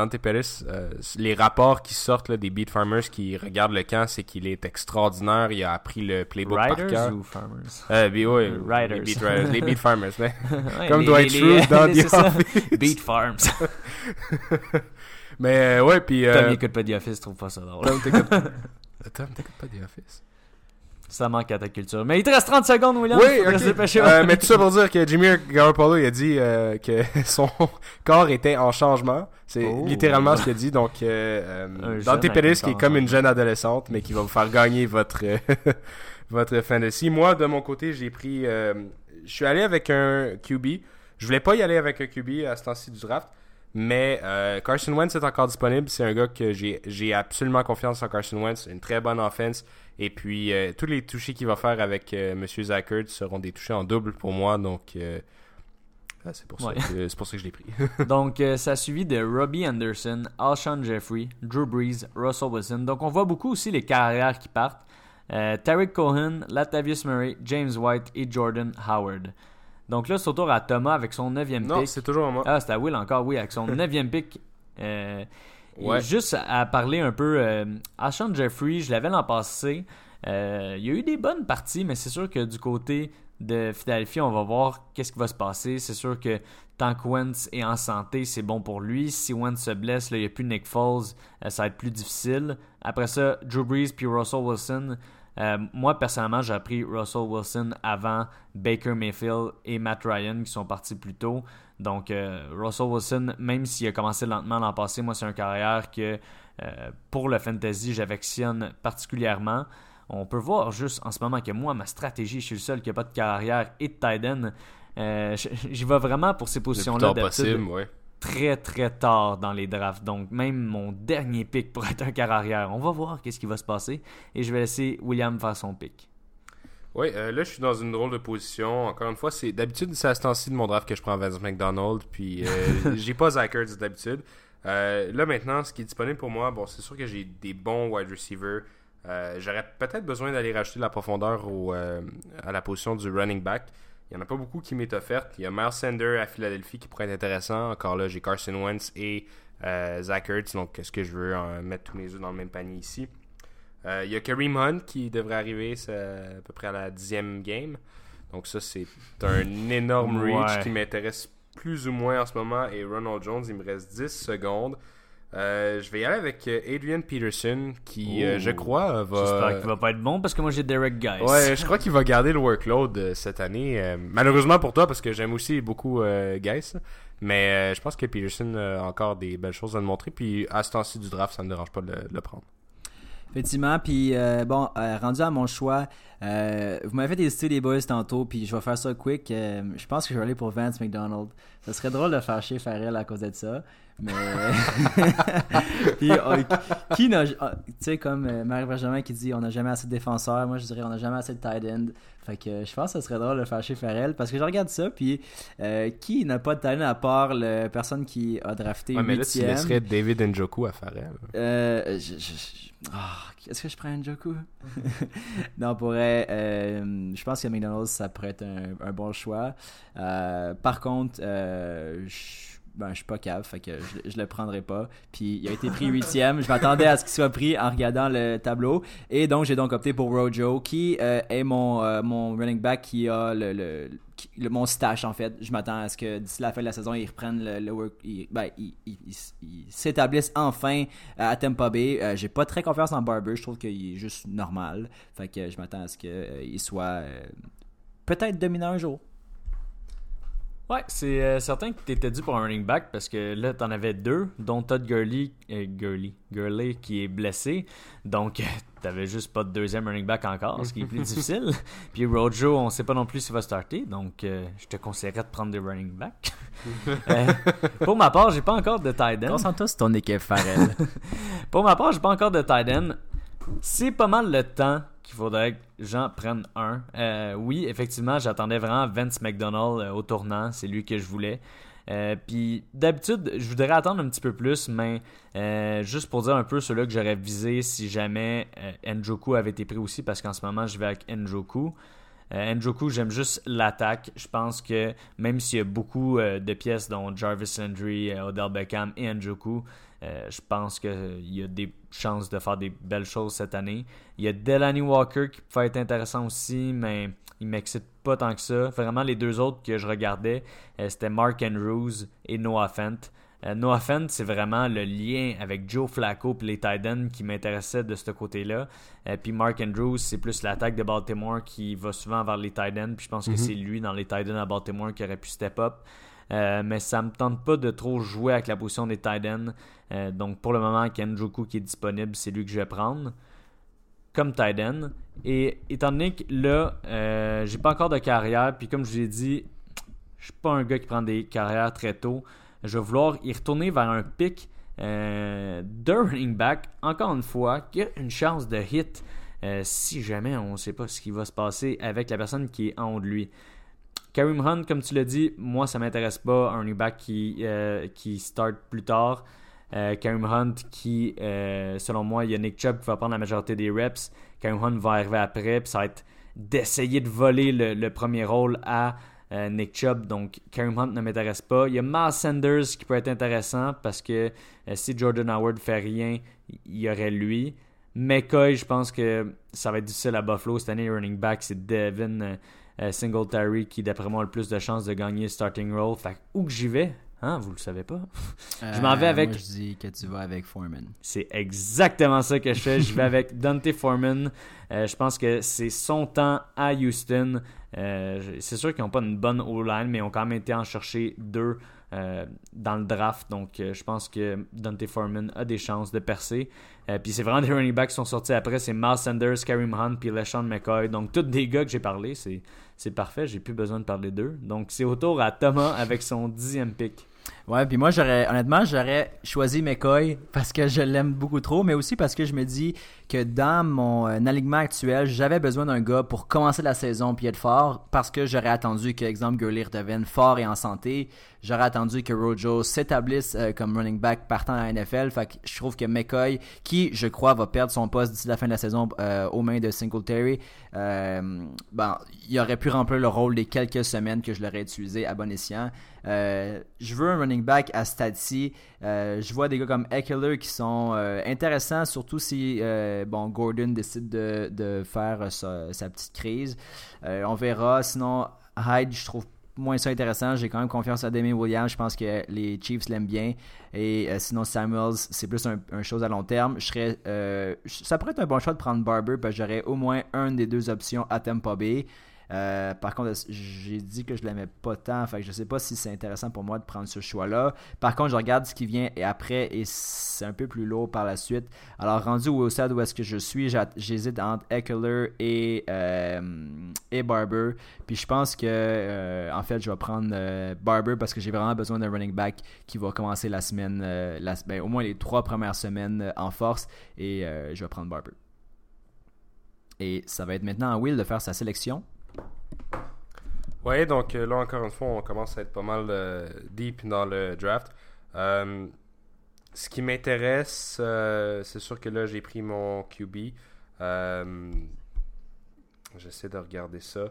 Dante Pettis, euh, les rapports qui sortent là, des Beat Farmers qui regardent le camp, c'est qu'il est extraordinaire. Il a appris le playbook par cœur. Riders ou Farmers? Euh, ouais, Riders. Les beat, riders, les beat Farmers. mais- Ouais, Comme les- Dwight Schrute dans The. Office. Beat Farms. Mais euh, ouais, puis. Tom Euh, n'écoute pas The Office, trouve pas ça drôle. Tom, t'écoutes pas The Office? Ça manque à ta culture. Mais il te reste 30 secondes, William. Oui, Faudrait ok. se dépêcher. Euh, mais tout ça pour dire que Jimmy Garoppolo il a dit euh, que son corps était en changement. C'est Oh. littéralement ce qu'il a dit. Donc, euh, euh, Dante Pettis, qui est comme une jeune adolescente, mais qui va vous faire gagner votre votre fantasy. Moi, de mon côté, j'ai pris. euh, je suis allé avec un QB. Je voulais pas y aller avec un QB à ce temps-ci du draft. Mais euh, Carson Wentz est encore disponible. C'est un gars que j'ai absolument confiance en Carson Wentz. Une très bonne offense. Et puis, euh, tous les touchés qu'il va faire avec euh, M. Zachert seront des touchés en double pour moi. Donc, euh, ah, c'est pour, ça Ouais. que- c'est pour ça que je l'ai pris. Donc, ça a suivi de Robbie Anderson, Alshon Jeffrey, Drew Brees, Russell Wilson. Donc, on voit beaucoup aussi les carrières qui partent. Tarek Cohen, Latavius Murray, James White et Jordan Howard. Donc là, c'est au tour à Thomas avec son 9e non, pick. c'est toujours à moi. Ah, c'était à Will encore, oui, avec son 9e pick. Euh, Ouais. Juste à parler un peu, euh, Alshon Jeffrey, je l'avais l'an passé. Euh, il y a eu des bonnes parties, mais c'est sûr que du côté de Philadelphie, on va voir qu'est-ce qui va se passer. C'est sûr que tant que Wentz est en santé, c'est bon pour lui. Si Wentz se blesse, là, il n'y a plus Nick Foles, euh, ça va être plus difficile. Après ça, Drew Brees puis Russell Wilson. Euh, moi, personnellement, j'ai pris Russell Wilson avant Baker Mayfield et Matt Ryan qui sont partis plus tôt. Donc, euh, Russell Wilson, même s'il a commencé lentement l'an passé, moi, c'est un carrière que euh, pour le fantasy, j'affectionne particulièrement. On peut voir juste en ce moment que moi, ma stratégie, je suis le seul qui n'a pas de carrière et de tight end. J'y vais vraiment pour ces Le plus positions-là tard possible, ouais. Très très tard dans les drafts. Donc même mon dernier pick pourrait être un carrière. On va voir qu'est-ce qui va se passer et je vais laisser William faire son pick. Oui, euh, là, je suis dans une drôle de position. Encore une fois, c'est d'habitude, c'est à ce temps-ci de mon draft que je prends Vance McDonald. Puis, euh, j'ai pas Zach Ertz d'habitude. Euh, là, maintenant, ce qui est disponible pour moi, bon, c'est sûr que j'ai des bons wide receivers. J'aurais peut-être besoin d'aller rajouter de la profondeur au, à la position du running back. Il n'y en a pas beaucoup qui m'est offerte. Il y a Miles Sander à Philadelphie qui pourrait être intéressant. Encore là, j'ai Carson Wentz et euh, Zach Ertz. Donc, est-ce que je veux euh, mettre tous mes œufs dans le même panier ici? Euh, Il y a Kareem Hunt qui devrait arriver à peu près à la dixième game. Donc ça, c'est un énorme reach Ouais. qui m'intéresse plus ou moins en ce moment. Et Ronald Jones, il me reste 10 secondes. Euh, je vais y aller avec euh, Adrian Peterson qui, euh, Oh. je crois, va... J'espère qu'il va pas être bon parce que moi j'ai Derek Guys. Ouais, je crois qu'il va garder le workload euh, cette année. Euh, malheureusement pour toi, parce que j'aime aussi beaucoup euh, Geis. Mais euh, je pense que Peterson a encore des belles choses à nous montrer. Puis à ce temps-ci du draft, ça ne me dérange pas de le, de le prendre. Effectivement, puis euh, bon, euh, rendu à mon choix, euh, vous m'avez fait hésiter les boys tantôt, puis je vais faire ça quick. euh, je pense que je vais aller pour Vance McDonald. Ça serait drôle de faire chier Farrell à cause de ça, mais puis euh, qui n'a, ah, tu sais comme euh, Marie Benjamin qui dit on n'a jamais assez de défenseurs, moi je dirais on n'a jamais assez de tight end. Fait que euh, je pense que ça serait drôle de faire chier Farrell parce que je regarde ça, puis euh, qui n'a pas de tight end à part la personne qui a drafté Ouais, mais là, tu laisserais David Njoku à Farrell. Euh, je, je- je- ah, Est-ce que je prends un Joku? non, pour vrai, euh, je pense que McDonald's, ça pourrait être un, un bon choix. Par contre, je, ben, je suis pas cave, fait que je, je le prendrai pas. Puis il a été pris huitième. Je m'attendais à ce qu'il soit pris en regardant le tableau. Et donc, j'ai donc opté pour Rojo, qui euh, est mon, euh, mon running back qui a le, le, mon stash en fait. Je m'attends à ce que d'ici la fin de la saison, ils reprennent le, work, ben, s'établissent enfin à Tampa Bay. Euh, j'ai pas très confiance en Barber, je trouve qu'il est juste normal. Fait que je m'attends à ce qu'il soit euh, peut-être dominant un jour. Ouais, c'est euh, certain que t'étais dû pour un running back parce que là, t'en avais deux, dont Todd Gurley, euh, Gurley, Gurley qui est blessé. Donc, euh, t'avais juste pas de deuxième running back encore, ce qui est plus difficile. Puis Rojo, on sait pas non plus s'il va starter. Donc, euh, je te conseillerais de prendre des running backs. Euh, pour ma part, j'ai pas encore de tight end. Concentre-toi sur ton équipe, Farrell. Pour ma part, j'ai pas encore de tight end. C'est pas mal le temps qu'il faudrait que j'en prenne un. Euh, oui, effectivement, j'attendais vraiment Vince McDonald euh, au tournant. C'est lui que je voulais. Euh, Puis d'habitude, je voudrais attendre un petit peu plus, mais juste pour dire un peu ceux-là que j'aurais visé si jamais euh, Njoku avait été pris aussi, parce qu'en ce moment, je vais avec Njoku. Njoku, j'aime juste l'attaque. Je pense que même s'il y a beaucoup de pièces, dont Jarvis Landry, Odell Beckham et Njoku, euh, je pense qu'il y a des chances de faire des belles choses cette année. Il y a Delaney Walker qui peut être intéressant aussi, mais il m'excite pas tant que ça. Vraiment, les deux autres que je regardais, euh, c'était Mark Andrews et Noah Fent. Euh, no offense, c'est vraiment le lien avec Joe Flacco et les Titans qui m'intéressait de ce côté-là. Euh, puis Mark Andrews, c'est plus l'attaque de Baltimore qui va souvent vers les Titans. Puis je pense que Mhm. c'est lui dans les Titans à Baltimore qui aurait pu step up. Euh, mais ça me tente pas de trop jouer avec la position des Titans. Euh, donc pour le moment, Ken Joku qui est disponible, c'est lui que je vais prendre comme Titan. Et étant donné que là, euh, j'ai pas encore de carrière, puis comme je vous ai dit, je suis pas un gars qui prend des carrières très tôt. Je vais vouloir y retourner vers un pic de running back, encore une fois, qui a une chance de hit si jamais on ne sait pas ce qui va se passer avec la personne qui est en haut de lui. Kareem Hunt, comme tu l'as dit, moi ça m'intéresse pas. Un running back qui, euh, qui start plus tard. Euh, Kareem Hunt qui, euh, selon moi, il y a Nick Chubb qui va prendre la majorité des reps. Kareem Hunt va arriver après, puis ça va être d'essayer de voler le, premier rôle à euh, Nick Chubb. Donc, Kareem Hunt ne m'intéresse pas. Il y a Miles Sanders qui peut être intéressant parce que si Jordan Howard fait rien, il y aurait lui. McCoy, je pense que ça va être difficile à Buffalo cette année. Running back, c'est Devin euh, Singletary qui, d'après moi, a le plus de chances de gagner le starting role. Fait où que j'y vais, hein, vous le savez pas. Je m'en vais Euh, avec- Moi, je dis que tu vas avec Foreman. C'est exactement ça que je fais. Je vais avec Dante Foreman. Euh, je pense que c'est son temps à Houston. Euh, c'est sûr qu'ils n'ont pas une bonne O-line, mais ils ont quand même été en chercher deux euh, dans le draft. Donc, euh, je pense que Dante Foreman a des chances de percer. Euh, puis c'est vraiment des running backs qui sont sortis après. C'est Miles Sanders, Kareem Hunt, puis LeSean McCoy. Donc, tous des gars que j'ai parlé. C'est, c'est parfait. J'ai plus besoin de parler d'eux. Donc, c'est au tour à Thomas avec son dixième pick. Ouais, puis moi, j'aurais, honnêtement, j'aurais choisi McCoy parce que je l'aime beaucoup trop, mais aussi parce que je me dis que dans mon euh, alignement actuel, j'avais besoin d'un gars pour commencer la saison puis être fort parce que j'aurais attendu que, exemple, Gurley redevienne fort et en santé. J'aurais attendu que Rojo s'établisse euh, comme running back partant à la NFL. Fait que je trouve que McCoy, qui, je crois, va perdre son poste d'ici la fin de la saison euh, aux mains de Singletary, ben, il aurait pu remplir le rôle des quelques semaines que je l'aurais utilisé à bon escient. Je veux un running back à stade-ci. Euh, je vois des gars comme Eckler qui sont euh, intéressants, surtout si euh, bon Gordon décide de, de faire sa, petite crise. On verra. Sinon, Hyde, je trouve moins ça intéressant. J'ai quand même confiance à Damien Williams. Je pense que les Chiefs l'aiment bien. Et sinon, Samuels, c'est plus un, un chose à long terme. Je serais, ça pourrait être un bon choix de prendre Barber parce que j'aurais au moins une des deux options à Tampa Bay. Euh, par contre, j'ai dit que je l'aimais pas tant, fait que je sais pas si c'est intéressant pour moi de prendre ce choix-là. Par contre, je regarde ce qui vient après et c'est un peu plus lourd par la suite. Alors, rendu au stade où est-ce que je suis, j'hésite entre Eckler et, euh, et Barber. Puis je pense que, euh, en fait, je vais prendre Barber parce que j'ai vraiment besoin d'un running back qui va commencer la semaine, ben, au moins les trois premières semaines en force et je vais prendre Barber. Et ça va être maintenant à Will de faire sa sélection. Ouais, donc euh, là encore une fois, on commence à être pas mal euh, deep dans le draft. Euh, ce qui m'intéresse, c'est sûr que là j'ai pris mon QB. J'essaie de regarder ça.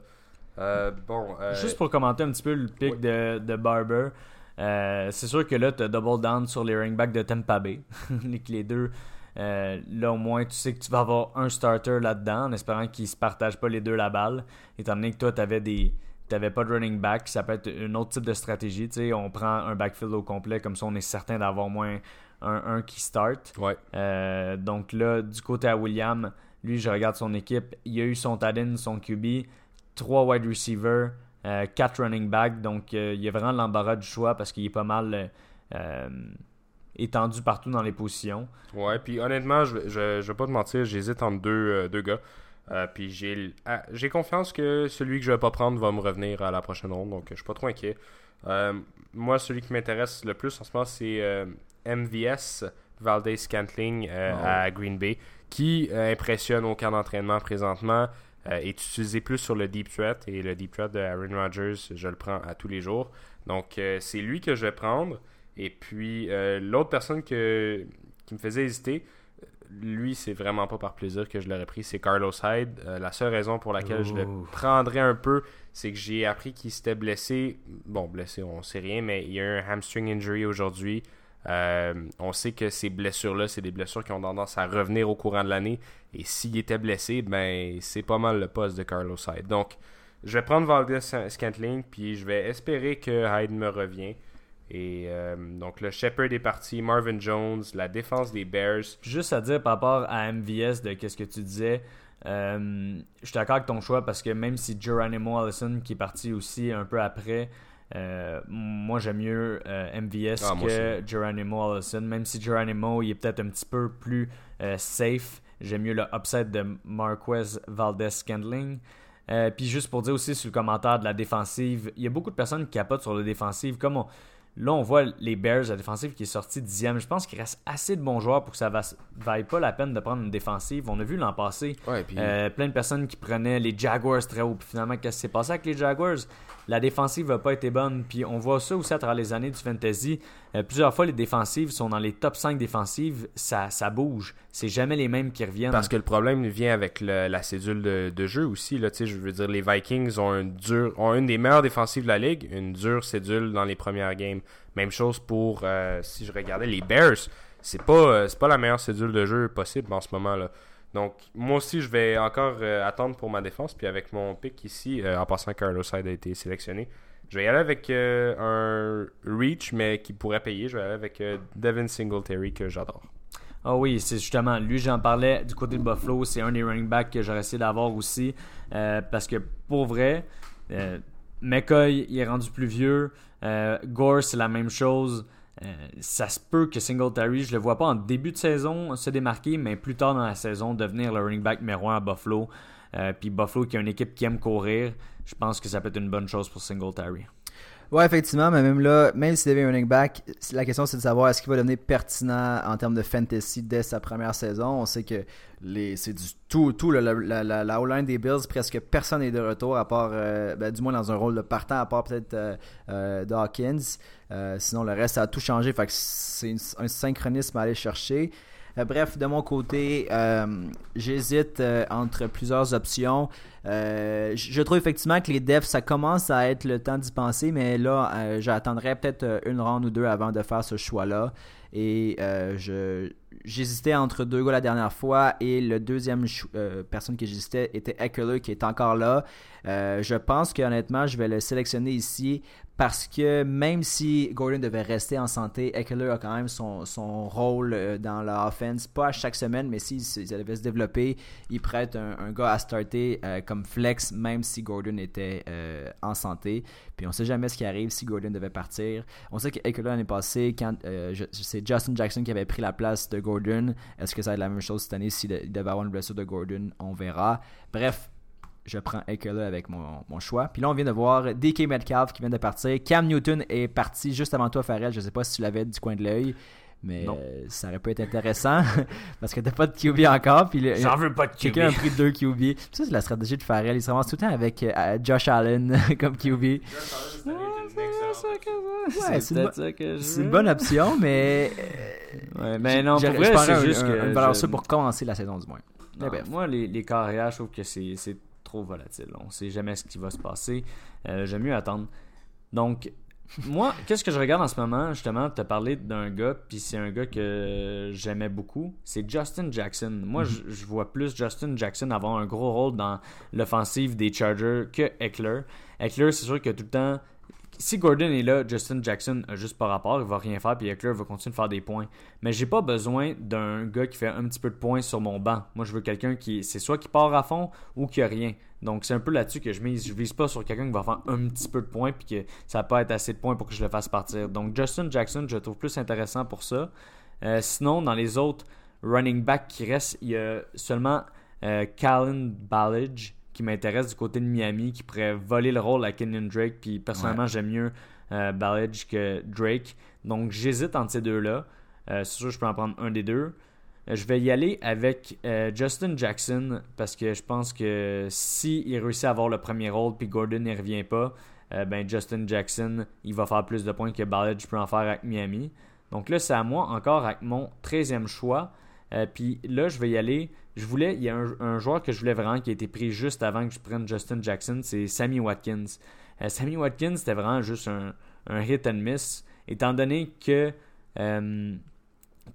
Bon, Juste pour commenter un petit peu le oui. de, de Barber, c'est sûr que là, tu as double down sur les running backs de Tampa Bay. les deux, euh, là au moins, tu sais que tu vas avoir un starter là-dedans en espérant qu'ils se partagent pas les deux la balle. Étant donné que toi, tu avais des. T'avais pas de running back, ça peut être un autre type de stratégie. Tu sais, on prend un backfield au complet, comme ça on est certain d'avoir au moins un, un qui start. ouais. Euh, donc là, du côté à William, lui, je regarde son équipe. Il a eu son Tadin, son QB, trois wide receivers, euh, quatre running backs. Donc euh, il y a vraiment l'embarras du choix parce qu'il est pas mal euh, étendu partout dans les positions. Ouais, puis honnêtement, je, je, je vais pas te mentir, j'hésite entre deux, euh, deux gars. Euh, puis j'ai ah, j'ai confiance que celui que je vais pas prendre va me revenir à la prochaine ronde, donc je suis pas trop inquiet. Euh, moi, celui qui m'intéresse le plus en ce moment, c'est MVS Valdez Scantling euh, Oh. à Green Bay, qui impressionne au camp d'entraînement présentement, est utilisé plus sur le deep threat, et le deep threat de Aaron Rodgers, je le prends à tous les jours. Donc c'est lui que je vais prendre. Et puis euh, l'autre personne que, qui me faisait hésiter, lui, c'est vraiment pas par plaisir que je l'aurais pris, c'est Carlos Hyde. Euh, la seule raison pour laquelle je le prendrais un peu, c'est que j'ai appris qu'il s'était blessé. Bon, blessé, on sait rien, mais il y a eu un hamstring injury aujourd'hui. Euh, on sait que ces blessures-là, c'est des blessures qui ont tendance à revenir au courant de l'année. Et s'il était blessé, ben c'est pas mal le poste de Carlos Hyde. Donc, je vais prendre Valdez Scantling, puis je vais espérer que Hyde me revient. Et euh, donc le Shepard est parti, Marvin Jones, la défense des Bears. Juste à dire par rapport à MVS de qu'est-ce que tu disais, euh, je suis d'accord avec ton choix parce que même si Geronimo Allison qui est parti aussi un peu après, euh, moi j'aime mieux MVS Ah, que Geronimo Allison. Même si Geronimo il est peut-être un petit peu plus safe, j'aime mieux le upside de Marquez Valdez Scandling. puis juste pour dire aussi sur le commentaire de la défensive, il y a beaucoup de personnes qui capotent sur la défensive. Comme on, Là, on voit les Bears, la défensive qui est sortie dixième. Je pense qu'il reste assez de bons joueurs pour que ça ne vaille pas la peine de prendre une défensive. On a vu l'an passé Ouais, puis- euh, plein de personnes qui prenaient les Jaguars très haut. Puis finalement, qu'est-ce qui s'est passé avec les Jaguars? La défensive n'a pas été bonne. Puis on voit ça aussi à travers les années du fantasy. Euh, plusieurs fois, les défensives sont dans les top 5 défensives. Ça, ça bouge. C'est jamais les mêmes qui reviennent. Parce que le problème vient avec la cédule de, jeu aussi. Là, je veux dire, les Vikings ont, une des meilleures défensives de la ligue, une dure cédule dans les premières games. Même chose pour, euh, si je regardais les Bears, c'est pas, euh, pas la meilleure cédule de jeu possible en ce moment. là. Donc, moi aussi, je vais encore attendre pour ma défense. Puis avec mon pick ici, en passant, Carlos Hyde a été sélectionné. Je vais y aller avec euh, un reach, mais qui pourrait payer. Je vais aller avec euh, Devin Singletary, que j'adore. Ah oui, c'est justement, lui j'en parlais du côté de Buffalo, c'est un des running backs que j'aurais essayé d'avoir aussi. euh, parce que pour vrai, McCoy il est rendu plus vieux. Gore c'est la même chose. Ça se peut que Singletary, je le vois pas en début de saison se démarquer, mais plus tard dans la saison devenir le running back numéro 1 à Buffalo. Puis Buffalo qui a une équipe qui aime courir, je pense que ça peut être une bonne chose pour Singletary. Ouais, effectivement, mais même là, même s'il devient running back, la question c'est de savoir est-ce qu'il va devenir pertinent en termes de fantasy dès sa première saison. On sait que les, c'est du tout, tout la, O-line des Bills, presque personne n'est de retour, à part, euh, ben, du moins dans un rôle de partant, à part peut-être euh, euh, Dawkins. Sinon, le reste, ça a tout changé. Fait que c'est un synchronisme à aller chercher. Euh, bref, de mon côté, euh, j'hésite euh, entre plusieurs options. Je trouve effectivement que les devs, ça commence à être le temps d'y penser, mais là, j'attendrai peut-être une ronde ou deux avant de faire ce choix-là. Et je j'hésitais entre deux gars la dernière fois et le deuxième euh, personne que j'hésitais était Eckler qui est encore là. Euh, je pense que honnêtement, je vais le sélectionner ici parce que même si Gordon devait rester en santé, Eckler a quand même son, son rôle euh, dans la offense, pas à chaque semaine, mais si si ça devait se développer, il prête un, un gars à starter comme flex, même si Gordon était en santé. Puis on sait jamais ce qui arrive si Gordon devait partir. On sait que Eckler l'année passée, c'est Justin Jackson qui avait pris la place de Gordon. Est-ce que ça va être la même chose cette année? S'il de- il devait avoir une blessure de Gordon On verra. Bref, je prends Eckler avec mon, mon choix. Puis là, on vient de voir DK Metcalf qui vient de partir. Cam Newton est parti juste avant toi, Farrell. Je sais pas si tu l'avais du coin de l'œil. Mais Non. ça aurait pu être intéressant parce que t'as pas de QB encore. Puis J'en veux pas de QB. Quelqu'un a pris deux QB. Ça, c'est la stratégie de Farrell. Il se ramasse tout le temps avec euh, Josh Allen comme QB. Ouais, c'est ça c'est une bonne option, mais. Ouais, mais non, j'ai- pour je vrai, c'est juste un- que. une valeur je- sûre pour commencer la saison du moins. Non, moi, les, les carrières, je trouve que c'est trop volatile. On sait jamais ce qui va se passer. Euh, J'aime mieux attendre. Donc, moi, qu'est-ce que je regarde en ce moment Justement, tu as parlé d'un gars, puis c'est un gars que j'aimais beaucoup. C'est Justin Jackson. Moi, je, je vois plus Justin Jackson avoir un gros rôle dans l'offensive des Chargers que Eckler. Eckler, c'est sûr que tout le temps. Si Gordon est là, Justin Jackson juste par rapport, il va rien faire, puis Eckler va continuer de faire des points. Mais j'ai pas besoin d'un gars qui fait un petit peu de points sur mon banc. Moi, je veux quelqu'un qui, c'est soit qui part à fond ou qui a rien. Donc, c'est un peu là-dessus que je mise. Je vise pas sur quelqu'un qui va faire un petit peu de points puis que ça va pas être assez de points pour que je le fasse partir. Donc, Justin Jackson, je le trouve plus intéressant pour ça. Euh, sinon, dans les autres running backs qui restent, il y a seulement euh, Callan Ballage qui m'intéresse du côté de Miami, qui pourrait voler le rôle à Kenyon Drake. Puis personnellement, j'aime mieux euh, Ballage que Drake. Donc j'hésite entre ces deux-là. Euh, c'est sûr, je peux en prendre un des deux. Euh, je vais y aller avec euh, Justin Jackson parce que je pense que si il réussit à avoir le premier rôle puis Gordon n'y revient pas, euh, ben Justin Jackson il va faire plus de points que Ballage peut en faire avec Miami. Donc là, c'est à moi encore avec mon 13e choix. Euh, puis là, je vais y aller. Je voulais, il y a un, joueur que je voulais vraiment qui a été pris juste avant que je prenne Justin Jackson, c'est Sammy Watkins. Euh, Sammy Watkins, c'était vraiment juste un, hit and miss, étant donné que, euh,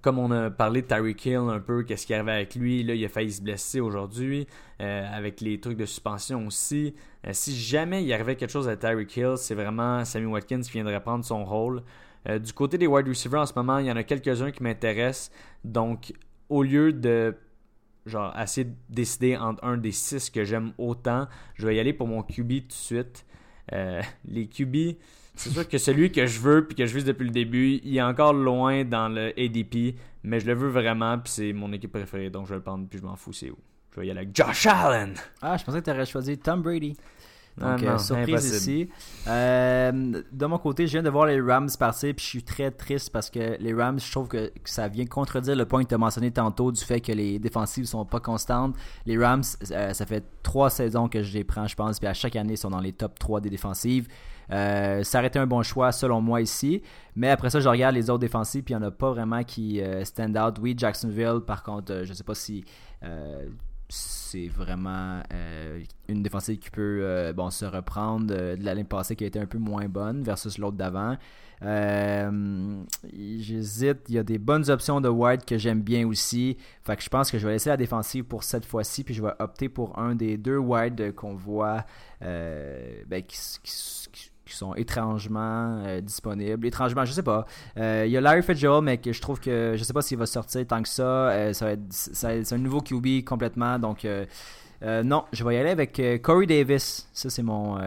comme on a parlé de Tyreek Hill un peu, qu'est-ce qui arrivait avec lui, là, il a failli se blesser aujourd'hui, avec les trucs de suspension aussi. Si jamais il arrivait quelque chose à Tyreek Hill, c'est vraiment Sammy Watkins qui viendrait prendre son rôle. du côté des wide receivers en ce moment, il y en a quelques-uns qui m'intéressent. Donc, au lieu de genre essayer de décider entre un des six que j'aime autant, je vais y aller pour mon QB tout de suite. les QB, c'est sûr que celui que je veux puis que je vise depuis le début, il est encore loin dans le ADP, mais je le veux vraiment puis c'est mon équipe préférée, donc je vais le prendre puis je m'en fous c'est où. Je vais y aller avec Josh Allen. Ah, je pensais que tu aurais choisi Tom Brady. Donc, euh, surprise ici. Euh, de mon côté, je viens de voir les Rams partir, puis je suis très triste parce que les Rams, je trouve que, ça vient contredire le point que tu as mentionné tantôt du fait que les défensives sont pas constantes. Les Rams, euh, ça fait trois saisons que je les prends, je pense, puis à chaque année, ils sont dans les top 3 des défensives. ça aurait été un bon choix selon moi ici. Mais après ça, je regarde les autres défensives, puis il n'y en a pas vraiment qui stand out. Oui, Jacksonville, par contre, je ne sais pas si c'est vraiment euh, une défensive qui peut euh, bon, se reprendre de l'année passée qui a été un peu moins bonne versus l'autre d'avant. Euh, j'hésite. Il y a des bonnes options de wide que j'aime bien aussi. Fait que je pense que je vais laisser la défensive pour cette fois-ci, puis je vais opter pour un des deux wide qu'on voit ben, qui, qui sont étrangement euh, disponibles. Étrangement, je sais pas. Euh, il y a Larry Fitzgerald, mais que je trouve que je sais pas s'il va sortir tant que ça. Euh, c'est un nouveau QB complètement. Donc, non, je vais y aller avec Corey Davis. Ça, c'est mon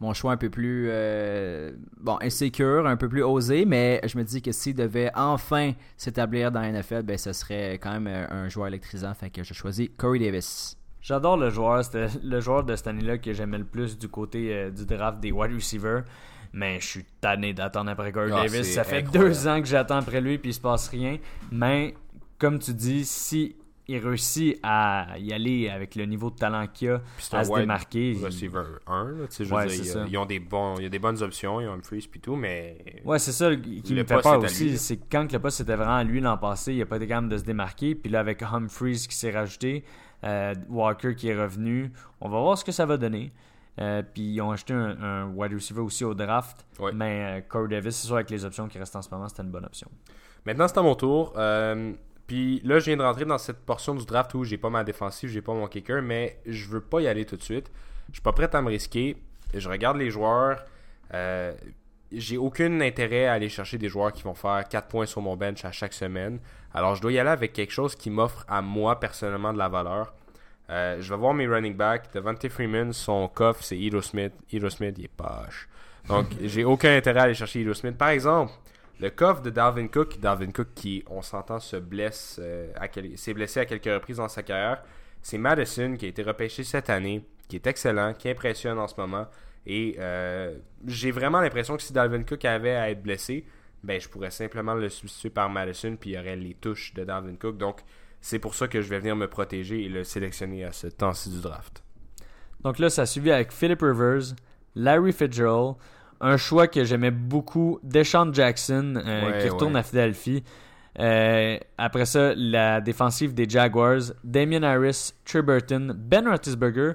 mon choix un peu plus bon insécure, un peu plus osé, mais je me dis que s'il devait enfin s'établir dans la NFL, ben ce serait quand même un joueur électrisant. Fait que je choisis Corey Davis. J'adore le joueur. C'était le joueur de cette année-là que j'aimais le plus du côté euh, du draft des wide receivers. Mais je suis tanné d'attendre après Corey ah, Davis. Ça fait deux ans que j'attends après lui puis il se passe rien. Mais comme tu dis, si il réussit à y aller avec le niveau de talent qu'il a, à se démarquer. Receiver 1, ouais, ils ont des bons, il y a des bonnes options, ils ont freeze puis tout, mais. Ouais, c'est ça qui me fait peur aussi. C'est quand le poste c'était vraiment à lui l'an passé, il n'a pas été capable de se démarquer. Puis là, avec Humphreys qui s'est rajouté, euh, Walker qui est revenu. On va voir ce que ça va donner. Euh, puis ils ont acheté un, wide receiver aussi au draft. Mais euh, Corey Davis, c'est sûr, avec les options qui restent en ce moment, c'était une bonne option. Maintenant, c'est à mon tour. Puis là, je viens de rentrer dans cette portion du draft où j'ai pas ma défensive, j'ai pas mon kicker, mais je veux pas y aller tout de suite. Je suis pas prêt à me risquer. Je regarde les joueurs j'ai aucun intérêt à aller chercher des joueurs qui vont faire 4 points sur mon bench à chaque semaine. Alors, je dois y aller avec quelque chose qui m'offre à moi personnellement de la valeur. Euh, je vais voir mes running backs. Devante Freeman, son coffre, c'est Edo Smith. Edo Smith, il est poche. Donc, j'ai aucun intérêt à aller chercher Edo Smith. Par exemple, le coffre de Dalvin Cook, Dalvin Cook qui, on s'entend, se blesse, euh, s'est blessé à quelques reprises dans sa carrière. C'est Madison qui a été repêché cette année, qui est excellent, qui impressionne en ce moment. Et euh, j'ai vraiment l'impression que si Dalvin Cook avait à être blessé, ben je pourrais simplement le substituer par Madison, puis il y aurait les touches de Dalvin Cook. Donc c'est pour ça que je vais venir me protéger et le sélectionner à ce temps-ci du draft. Donc là, ça a suivi avec Philip Rivers, Larry Fitzgerald, un choix que j'aimais beaucoup, Deshaun Jackson, euh, qui retourne à Philadelphie. Euh, après ça, la défensive des Jaguars, Damien Harris, Triburton, Ben Roethlisberger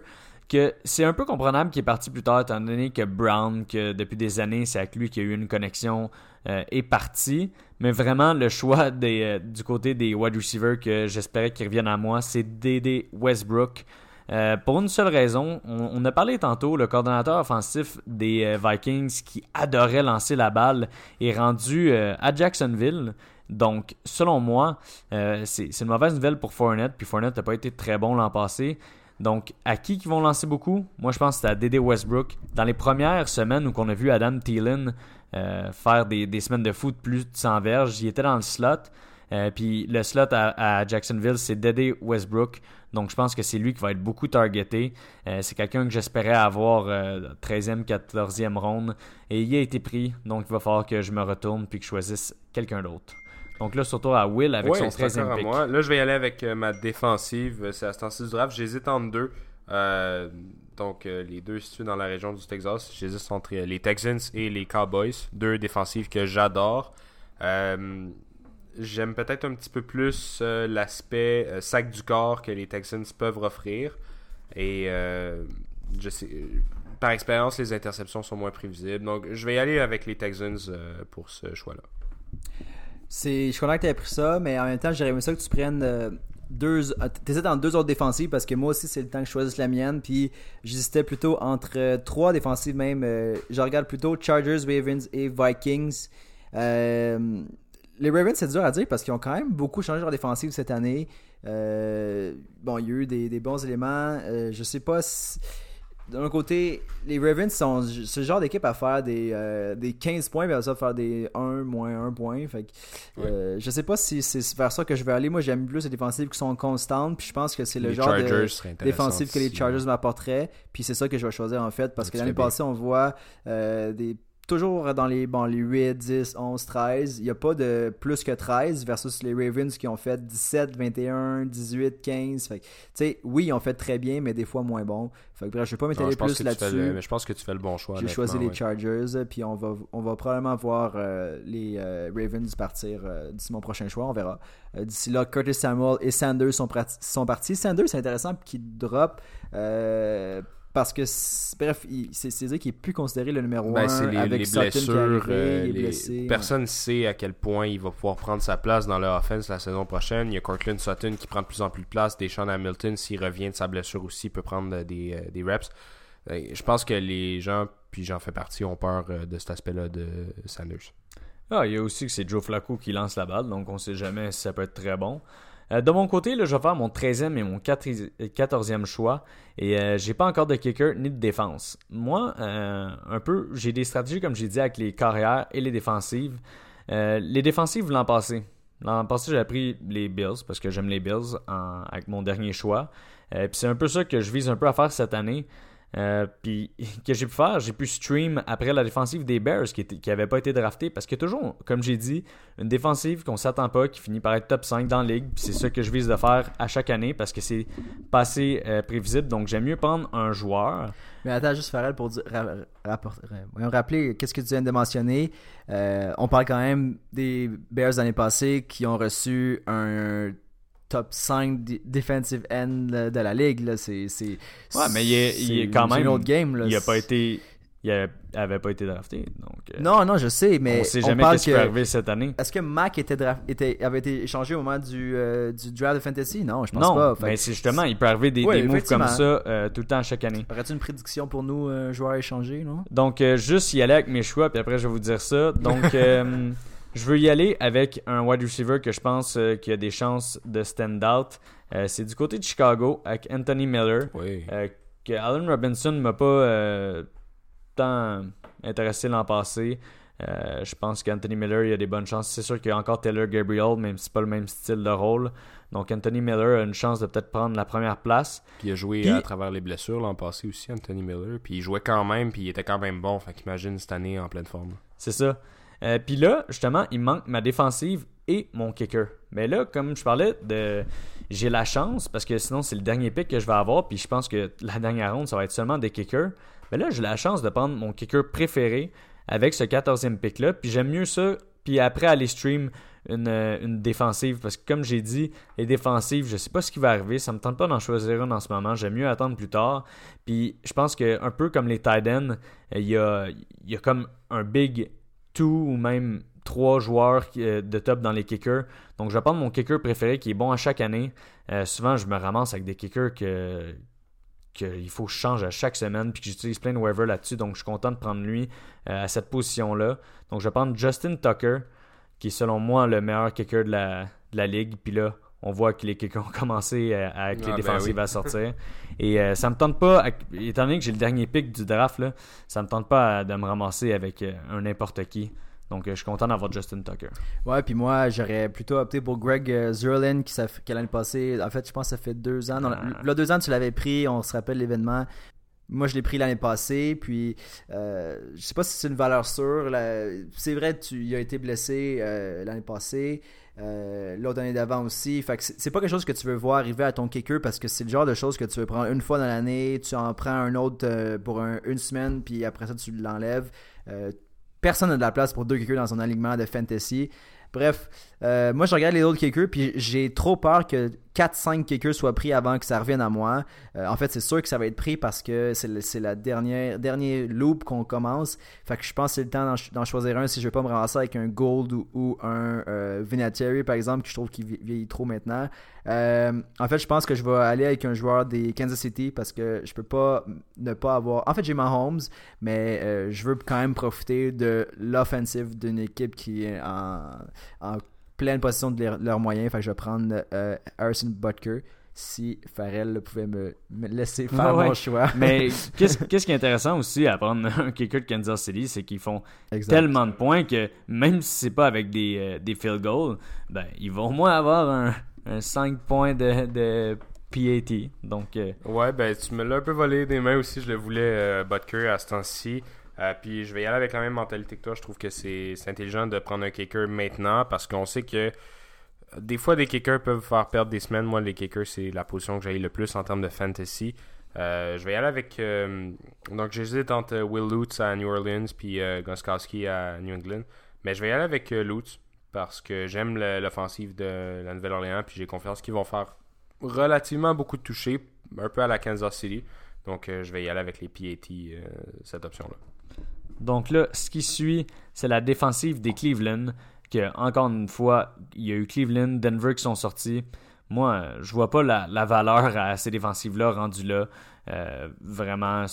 que c'est un peu comprenable qu'il est parti plus tard, étant donné que Brown, que depuis des années, c'est avec lui qu'il y a eu une connexion, euh, est parti. Mais vraiment, le choix des, du côté des wide receivers que j'espérais qu'ils reviennent à moi, c'est D.D. Westbrook. Euh, pour une seule raison, on, a parlé tantôt, le coordonnateur offensif des Vikings qui adorait lancer la balle est rendu à Jacksonville. Donc, selon moi, c'est une mauvaise nouvelle pour Fournette. Puis Fournette n'a pas été très bon l'an passé. Donc, à qui qui vont lancer beaucoup? Moi, je pense que c'est à Dede Westbrook. Dans les premières semaines où on a vu Adam Thielen euh, faire des, semaines de foot plus de 100 verges, il était dans le slot. Euh, puis le slot à, Jacksonville, c'est Dede Westbrook. Donc, je pense que c'est lui qui va être beaucoup targeté. Euh, c'est quelqu'un que j'espérais avoir 13e, 14e ronde. Et il a été pris. Donc, il va falloir que je me retourne puis que je choisisse quelqu'un d'autre. Donc là, surtout à Will avec son 13e pick. Moi. Là, je vais y aller avec euh, ma défensive. C'est à ce temps-ci du draft. J'hésite entre deux. Euh, donc, euh, les deux situés dans la région du Texas. J'hésite entre les Texans et les Cowboys. Deux défensives que j'adore. J'aime peut-être un petit peu plus l'aspect sac du corps que les Texans peuvent offrir. Et je sais, par expérience, les interceptions sont moins prévisibles. Donc, je vais y aller avec les Texans pour ce choix-là. C'est, je connais que tu pris ça, mais en même temps, j'aurais aimé ça que tu prennes euh, deux, t'hésites entre deux autres défensives parce que moi aussi c'est le temps que je choisisse la mienne. Puis j'hésitais plutôt entre euh, trois défensives même. Euh, je regarde plutôt Chargers, Ravens et Vikings. Euh, les Ravens c'est dur à dire parce qu'ils ont quand même beaucoup changé leur défensive cette année. bon, il y a eu des, des bons éléments. je sais pas si d'un côté, les Ravens sont ce genre d'équipe à faire des, euh, des 15 points, vers ça faire des 1, moins 1 point. Fait que, euh, je sais pas si c'est vers ça que je vais aller. Moi, j'aime plus les défensives qui sont constantes. Puis je pense que c'est le genre de défensive que les Chargers m'apporteraient. Puis c'est ça que je vais choisir en fait. Parce que l'année passée, on voit euh, des toujours dans les, bon, les 8, 10, 11, 13. Il n'y a pas de plus que 13 versus les Ravens qui ont fait 17, 21, 18, 15. Fait tu sais, oui, ils ont fait très bien, mais des fois moins bon. Fait que, bref, je vais pas m'étaler plus là-dessus. Mais je pense que tu fais le bon choix. J'ai choisi les Chargers, puis on va, on va probablement voir euh, les euh, Ravens partir euh, d'ici mon prochain choix. On verra. d'ici là, Curtis Samuel et Sanders sont, sont partis. Sanders, c'est intéressant, qui drop parce que bref, c'est qu'il est plus considéré le numéro 1 ben, les, avec les blessures, euh, personne ne sait à quel point il va pouvoir prendre sa place dans le offense la saison prochaine. Il y a Cortland Sutton qui prend de plus en plus de place, Deshaun Hamilton s'il revient de sa blessure aussi peut prendre des, euh, des reps. Euh, je pense que les gens, puis j'en fais partie, ont peur de cet aspect-là de Sanders. Ah, il y a aussi que c'est Joe Flacco qui lance la balle, donc on sait jamais si ça peut être très bon. Euh, de mon côté, là, je vais faire mon 13e et mon 14e choix. Et euh, j'ai pas encore de kicker ni de défense. Moi, euh, un peu, j'ai des stratégies, comme j'ai dit, avec les carrières et les défensives. les défensives l'an passé. L'an passé, j'ai pris les Bills parce que j'aime les Bills avec mon dernier choix. Puis c'est un peu ça que je vise un peu à faire cette année. Euh, puis que j'ai pu faire, j'ai pu stream après la défensive des Bears qui, n'avait pas été draftée parce que toujours, comme j'ai dit, une défensive qu'on s'attend pas, qui finit par être top 5 dans la ligue. C'est ça que je vise de faire à chaque année parce que c'est pas assez euh, prévisible. Donc j'aime mieux prendre un joueur. Mais attends, juste Farrell pour dire, rappeler qu'est-ce que tu viens de mentionner. Euh, on parle quand même des Bears l'année passée qui ont reçu un top 5 defensive end de la ligue. Là. C'est, c'est, ouais, mais il est, il est quand même. Une autre game. Là. Il a pas été. Il avait pas été drafté. Donc, euh, non, non, je sais, mais. On sait jamais ce qui peut arriver cette année. Est-ce que Mac était, était avait été échangé au moment du, euh, du draft de Fantasy? Non, je pense non, pas. mais c'est justement, il peut arriver des, des moves comme ça euh, tout le temps, chaque année. Aurais-tu une prédiction pour nous, joueurs échangés, non? Donc, juste y aller avec mes choix, puis après, je vais vous dire ça. Donc. Je veux y aller avec un wide receiver que je pense euh, qui a des chances de stand out. Euh, c'est du côté de Chicago avec Anthony Miller. Euh, que Allen Robinson m'a pas tant intéressé l'an passé. je pense qu'Anthony Miller, il a des bonnes chances. C'est sûr qu'il y a encore Taylor Gabriel, même si c'est pas le même style de rôle. Donc Anthony Miller a une chance de peut-être prendre la première place. Puis il a joué à travers les blessures l'an passé aussi, Anthony Miller. Puis il jouait quand même, puis il était quand même bon. Fait qu'imagine cette année en pleine forme. C'est ça. Euh, puis là, justement, il manque ma défensive et mon kicker. Mais là, comme je parlais de. J'ai la chance, parce que sinon, c'est le dernier pick que je vais avoir, puis je pense que la dernière ronde, ça va être seulement des kickers. Mais là, j'ai la chance de prendre mon kicker préféré avec ce 14e pick-là, puis j'aime mieux ça, puis après aller stream une, une, défensive, parce que comme j'ai dit, les défensives, je sais pas ce qui va arriver, ça me tente pas d'en choisir une en ce moment, j'aime mieux attendre plus tard. Puis je pense que un peu comme les tight il y a, il y a comme un big ou même trois joueurs euh, de top dans les kickers. Donc, je vais prendre mon kicker préféré qui est bon à chaque année. Euh, souvent, je me ramasse avec des kickers que qu'il faut que je change à chaque semaine puis que j'utilise plein de waivers là-dessus. Donc, je suis content de prendre lui euh, à cette position-là. Donc, je vais prendre Justin Tucker, qui est selon moi le meilleur kicker de la, de la ligue. Puis là, on voit que les kickers ont commencé avec les ah, ben défensives à sortir. Et ça me tente pas, étant donné que j'ai le dernier pick du draft, là, ça me tente pas de me ramasser avec un n'importe qui. Donc, euh, je suis content d'avoir Justin Tucker. Ouais, puis moi, j'aurais plutôt opté pour Greg euh, Zerlin, qui, l'année passée, en fait, je pense que ça fait deux ans. Non, ah. Là, deux ans, tu l'avais pris, on se rappelle l'événement. Moi, je l'ai pris l'année passée, puis euh, je sais pas si c'est une valeur sûre. C'est vrai, tu il a été blessé euh, l'année passée, l'autre année d'avant aussi. Fait que c'est pas quelque chose que tu veux voir arriver à ton kicker parce que c'est le genre de choses que tu veux prendre une fois dans l'année, tu en prends un autre pour une semaine, puis après ça, tu l'enlèves personne n'a de la place pour deux kickers dans son alignement de fantasy. Bref, euh, moi je regarde les autres kickers puis j'ai trop peur que 4-5 kickers soient pris avant que ça revienne à moi. Euh, en fait, c'est sûr que ça va être pris parce que c'est la dernière dernier loop qu'on commence. Fait que je pense que c'est le temps d'en choisir un si je veux pas me ramasser avec un Gold ou, un euh, Vinatieri, par exemple, que je trouve qu'il vieillit trop maintenant. Euh, en fait, je pense que je vais aller avec un joueur des Kansas City parce que je peux pas ne pas avoir. En fait, j'ai Mahomes, mais je veux quand même profiter de l'offensive d'une équipe qui est en, pleine possession de leurs moyens. Fait que je vais prendre euh, Harrison Butker si Farrell pouvait me, laisser faire mon choix. Mais qu'est-ce qui est intéressant aussi à prendre un kicker de Kansas City, c'est qu'ils font tellement de points que même si c'est pas avec des, des field goals, ben, ils vont au moins avoir un, un 5 points de, de PAT. Donc, euh, Ouais, ben tu me l'as un peu volé des mains aussi. Je le voulais, euh, Butker, à ce temps-ci. Euh, puis je vais y aller avec la même mentalité que toi. Je trouve que c'est intelligent de prendre un kicker maintenant parce qu'on sait que des fois, des kickers peuvent faire perdre des semaines. Moi, les kickers, c'est la position que j'ai le plus en termes de fantasy. je vais y aller avec. donc, j'hésite entre Will Lutz à New Orleans puis Goskowski à New England. Mais je vais y aller avec Lutz parce que j'aime l'offensive de la Nouvelle-Orléans, puis j'ai confiance qu'ils vont faire relativement beaucoup de touchés, un peu à la Kansas City. Donc euh, je vais y aller avec les PAT, euh, cette option-là. Donc là, ce qui suit, c'est la défensive des Cleveland, que encore une fois, il y a eu Cleveland, Denver qui sont sortis. Moi, je vois pas la, valeur à ces défensives-là rendues là. Euh, vraiment,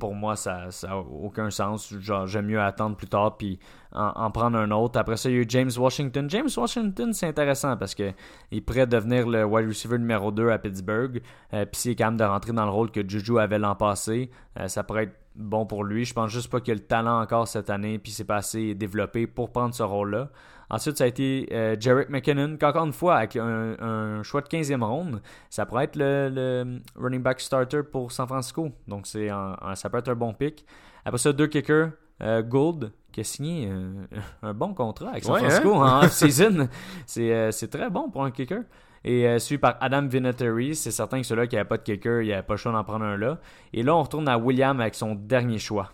pour moi, ça n'a aucun sens. J'aime mieux attendre plus tard puis en, prendre un autre. Après ça, il y a eu James Washington. James Washington, c'est intéressant parce que il pourrait devenir le wide receiver numéro 2 à Pittsburgh. Euh, puis s'il est capable de rentrer dans le rôle que Juju avait l'an passé, euh, ça pourrait être bon pour lui. Je pense juste pas qu'il a le talent encore cette année puis c'est pas assez développé pour prendre ce rôle-là. Ensuite, ça a été euh, Jarek McKinnon, qu'encore une fois, avec un, choix de 15e ronde, ça pourrait être le, running back starter pour San Francisco. Donc, c'est ça peut être un bon pick. Après ça, deux kickers. Euh, Gould, qui a signé euh, un bon contrat avec San Francisco hein? en off-season. c'est très bon pour un kicker. Et suivi par Adam Vinatieri, c'est certain que celui-là qui n'avait pas de kicker, il n'avait pas le choix d'en prendre un là. Et là, on retourne à William avec son dernier choix.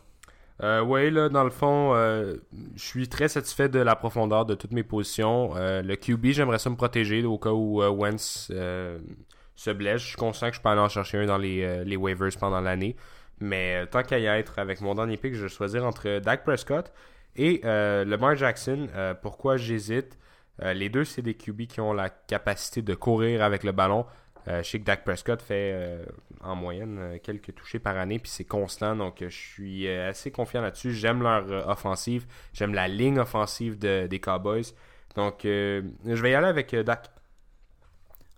Euh, oui, là, dans le fond, euh, je suis très satisfait de la profondeur de toutes mes positions. Euh, le QB, j'aimerais ça me protéger au cas où euh, Wentz se blesse. Je suis conscient que je peux aller en chercher un dans les, les waivers pendant l'année. Mais tant qu'à y être avec mon dernier pick, je vais choisir entre Dak Prescott et Lamar Jackson. pourquoi j'hésite? Les deux, c'est des QB qui ont la capacité de courir avec le ballon. je sais que Dak Prescott fait en moyenne euh, quelques touchés par année, puis c'est constant, donc euh, je suis euh, assez confiant là-dessus. J'aime leur offensive, j'aime la ligne offensive des Cowboys. Donc, je vais y aller avec Dak.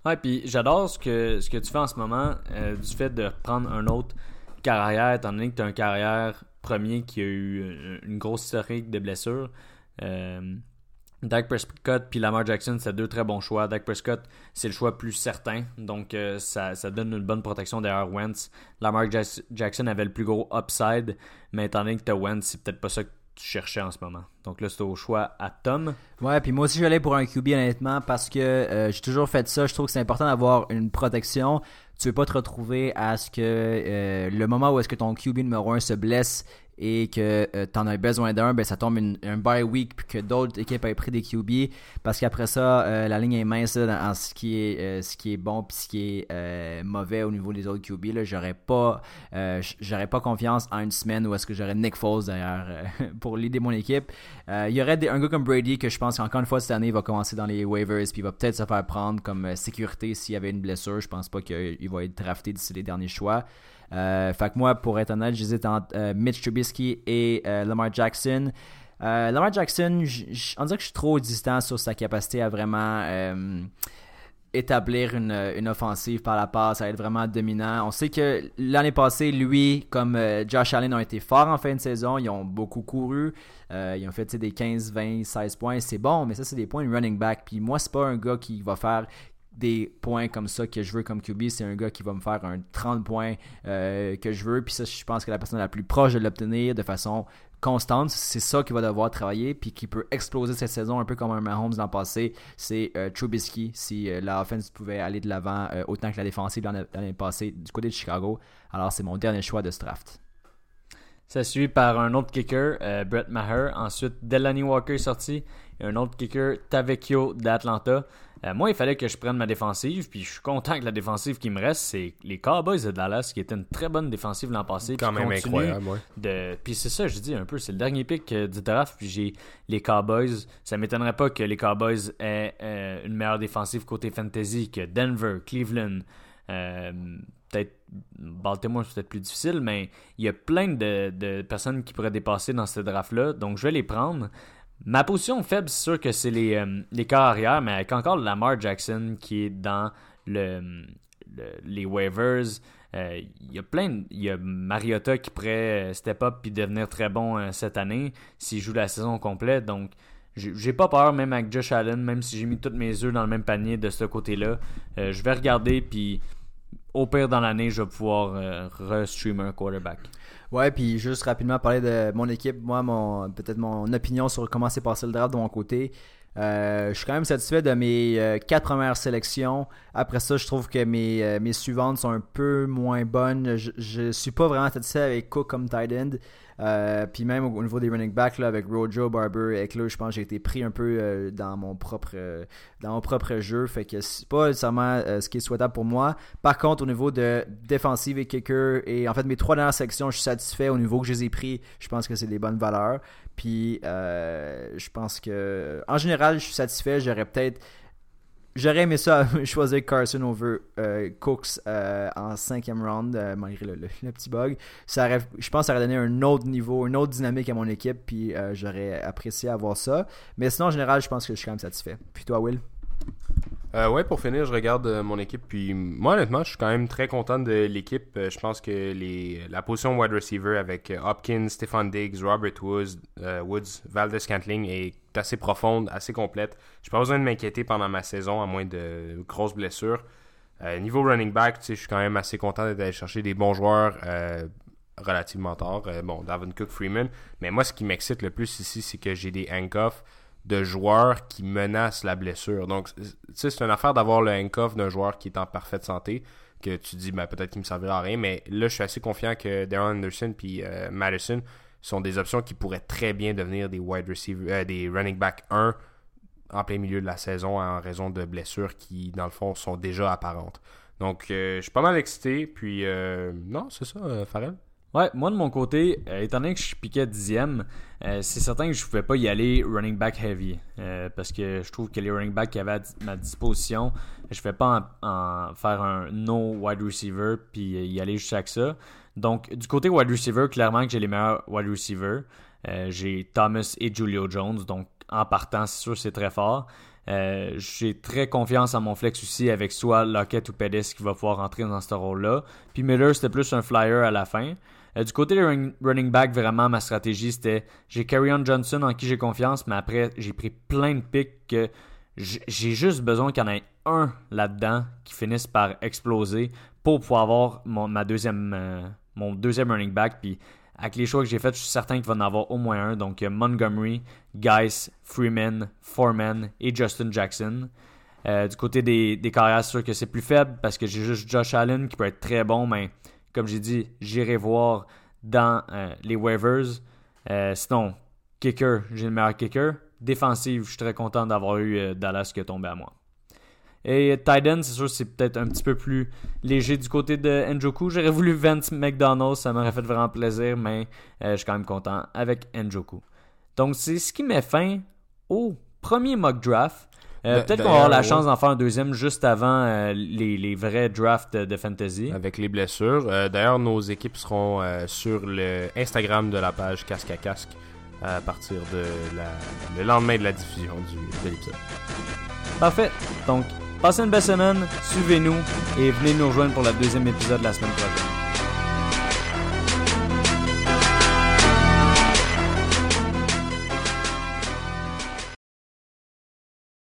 Ouais, puis j'adore ce que, ce que tu fais en ce moment, du fait de prendre un autre carrière, étant donné que tu as un carrière premier qui a eu une grosse historique de blessures. Dak Prescott puis Lamar Jackson, c'est deux très bons choix. Dak Prescott, c'est le choix plus certain, donc euh, ça, donne une bonne protection derrière Wentz. Lamar Jackson avait le plus gros upside, mais étant donné que tu as Wentz, c'est peut-être pas ça que tu cherchais en ce moment. Donc là, c'est au choix à Tom. Ouais, puis moi aussi, j'allais pour un QB honnêtement parce que euh, j'ai toujours fait ça. Je trouve que c'est important d'avoir une protection. Tu veux pas te retrouver à ce que euh, le moment où est-ce que ton QB numéro 1 se blesse et que euh, tu en as besoin d'un, ben ça tombe une, un bye week puis que d'autres équipes aient pris des QB parce qu'après ça, euh, la ligne est mince dans, ce qui est euh, ce qui est bon puis ce qui est mauvais au niveau des autres QB. Là, j'aurais pas j'aurais pas confiance en une semaine où est-ce que j'aurais Nick Foles d'ailleurs pour l'aider mon équipe. Il y aurait des, un gars comme Brady que je pense qu'encore une fois cette année il va commencer dans les waivers puis il va peut-être se faire prendre comme sécurité s'il y avait une blessure. Je pense pas qu'il va être drafté d'ici les derniers choix. Euh, fait que moi, pour être honnête, j'hésite entre euh, Mitch Trubisky et euh, Lamar Jackson. Lamar Jackson, on dirait que je suis trop distant sur sa capacité à vraiment établir une, offensive par la passe, à être vraiment dominant. On sait que l'année passée, lui, comme Josh Allen, ont été forts en fin de saison. Ils ont beaucoup couru. ils ont fait des 15, 20, 16 points. C'est bon, mais ça, c'est des points de running back. Puis moi, c'est pas un gars qui va faire des points comme ça que je veux comme QB, c'est un gars qui va me faire un 30 points euh, que je veux. Puis ça, je pense que la personne la plus proche de l'obtenir de façon constante, c'est ça qu'il va devoir travailler, puis qui peut exploser cette saison un peu comme un Mahomes le passé, c'est euh, Trubisky. Si euh, la offense pouvait aller de l'avant autant que la défensive l'année passée du côté de Chicago, alors c'est mon dernier choix de ce draft. Ça suit par un autre kicker, Brett Maher. Ensuite, Delaney Walker est sorti. un autre kicker, Tavecchio d'Atlanta. Euh, moi, il fallait que je prenne ma défensive, puis je suis content que la défensive qui me reste, c'est les Cowboys de Dallas, qui était une très bonne défensive l'an passé. Quand même incroyable, ouais. de... Puis c'est ça, je dis un peu, c'est le dernier pick euh, du draft, puis j'ai les Cowboys. Ça m'étonnerait pas que les Cowboys aient euh, une meilleure défensive côté fantasy que Denver, Cleveland, euh, peut-être Baltimore, c'est peut-être plus difficile, mais il y a plein de, de personnes qui pourraient dépasser dans ce draft-là, donc je vais les prendre. Ma position faible, c'est sûr que c'est les, euh, les arrière, mais avec encore Lamar Jackson qui est dans le, le- les waivers. Euh, Il y a plein Il y a Mariota qui pourrait euh, step up puis devenir très bon euh, cette année s'il joue la saison complète. Donc, j'ai pas peur, même avec Josh Allen, même si j'ai mis tous mes œufs dans le même panier de ce côté-là. Je vais regarder, puis au pire dans l'année, je vais pouvoir re-streamer un quarterback. Ouais, puis juste rapidement parler de mon équipe, moi, mon peut-être mon opinion sur comment s'est passé le draft de mon côté. Euh, je suis quand même satisfait de mes euh, quatre premières sélections. Après ça, je trouve que mes, euh, suivantes sont un peu moins bonnes. Je, je suis pas vraiment satisfait avec Cook comme tight end. Euh, puis même au, au niveau des running backs avec Rojo, Barber, Eckler, je pense que j'ai été pris un peu dans mon propre dans mon propre jeu. Fait que c'est pas nécessairement ce qui est souhaitable pour moi. Par contre, au niveau de défensive et kicker, et en fait mes trois dernières sections, je suis satisfait au niveau que je les ai pris. Je pense que c'est des bonnes valeurs. Puis euh, je pense que en général, je suis satisfait. J'aurais peut-être J'aurais aimé ça choisir Carson over euh, Cooks euh, en cinquième round, malgré le, petit bug. Ça je pense que ça aurait donné un autre niveau, une autre dynamique à mon équipe, puis j'aurais apprécié avoir ça. Mais sinon, en général, je pense que je suis quand même satisfait. Puis toi, Will? Euh, ouais, pour finir, je regarde euh, mon équipe. Puis moi, honnêtement, je suis quand même très content de l'équipe. Euh, je pense que les, la position wide receiver avec euh, Hopkins, Stefan Diggs, Robert Woods, Woods Valdez Cantling est assez profonde, assez complète. J'ai pas besoin de m'inquiéter pendant ma saison, à moins de grosses blessures. Niveau running back, je suis quand même assez content d'aller chercher des bons joueurs relativement tard. Bon, Davin Cook, Freeman. Mais moi, ce qui m'excite le plus ici, c'est que j'ai des handcuffs de joueurs qui menacent la blessure. Donc, tu sais, c'est une affaire d'avoir le handcuff d'un joueur qui est en parfaite santé, que tu dis, ben, peut-être qu'il me servira à rien, mais là, je suis assez confiant que Darren Anderson puis euh, Madison sont des options qui pourraient très bien devenir des wide receiver, euh, des running back 1 en plein milieu de la saison en raison de blessures qui, dans le fond, sont déjà apparentes. Donc, euh, je suis pas mal excité, puis euh, non, c'est ça, Farrell? Ouais, moi de mon côté, euh, étant donné que je piquais dixième, euh, c'est certain que je pouvais pas y aller running back heavy. euh, parce que je trouve que les running backs qu'il y avait à ma disposition, je ne vais pas en, faire un no wide receiver puis euh, y aller juste avec ça. Donc, du côté wide receiver, clairement que j'ai les meilleurs wide receivers. J'ai Thomas et Julio Jones, donc en partant, c'est sûr c'est très fort. J'ai très confiance en mon flex aussi avec soit Lockett ou Pettis qui va pouvoir rentrer dans ce rôle-là. Puis Miller, c'était plus un flyer à la fin. Euh, du côté des run- running back, vraiment, ma stratégie, c'était j'ai Carrion Johnson en qui j'ai confiance, mais après, j'ai pris plein de picks que j'ai juste besoin qu'il y en ait un là-dedans qui finisse par exploser pour pouvoir avoir mon, deuxième, euh, mon deuxième running back. Puis avec les choix que j'ai faits, je suis certain qu'il va en avoir au moins un. Donc, a Montgomery, Geis, Freeman, Foreman et Justin Jackson. Euh, du côté des, des carrières, c'est sûr que c'est plus faible parce que j'ai juste Josh Allen qui peut être très bon, mais comme j'ai dit, j'irai voir dans euh, les waivers. Euh, sinon, kicker, j'ai le meilleur kicker. Défensive, je suis très content d'avoir eu euh, Dallas qui est tombé à moi. Et Titan, c'est sûr, c'est peut-être un petit peu plus léger du côté de Njoku. J'aurais voulu Vance McDonald, ça m'aurait fait vraiment plaisir, mais je suis quand même content avec Njoku. Donc, c'est ce qui met fin au premier mock draft. Euh, peut-être qu'on va avoir la chance d'en faire un deuxième juste avant euh, les, les vrais drafts de, de fantasy. Avec les blessures. Euh, D'ailleurs, nos équipes seront sur le Instagram de la page Casque à Casque à partir de la, le lendemain de la diffusion du, de l'épisode. Parfait. Donc, passez une belle semaine, suivez-nous et venez nous rejoindre pour le deuxième épisode la semaine prochaine.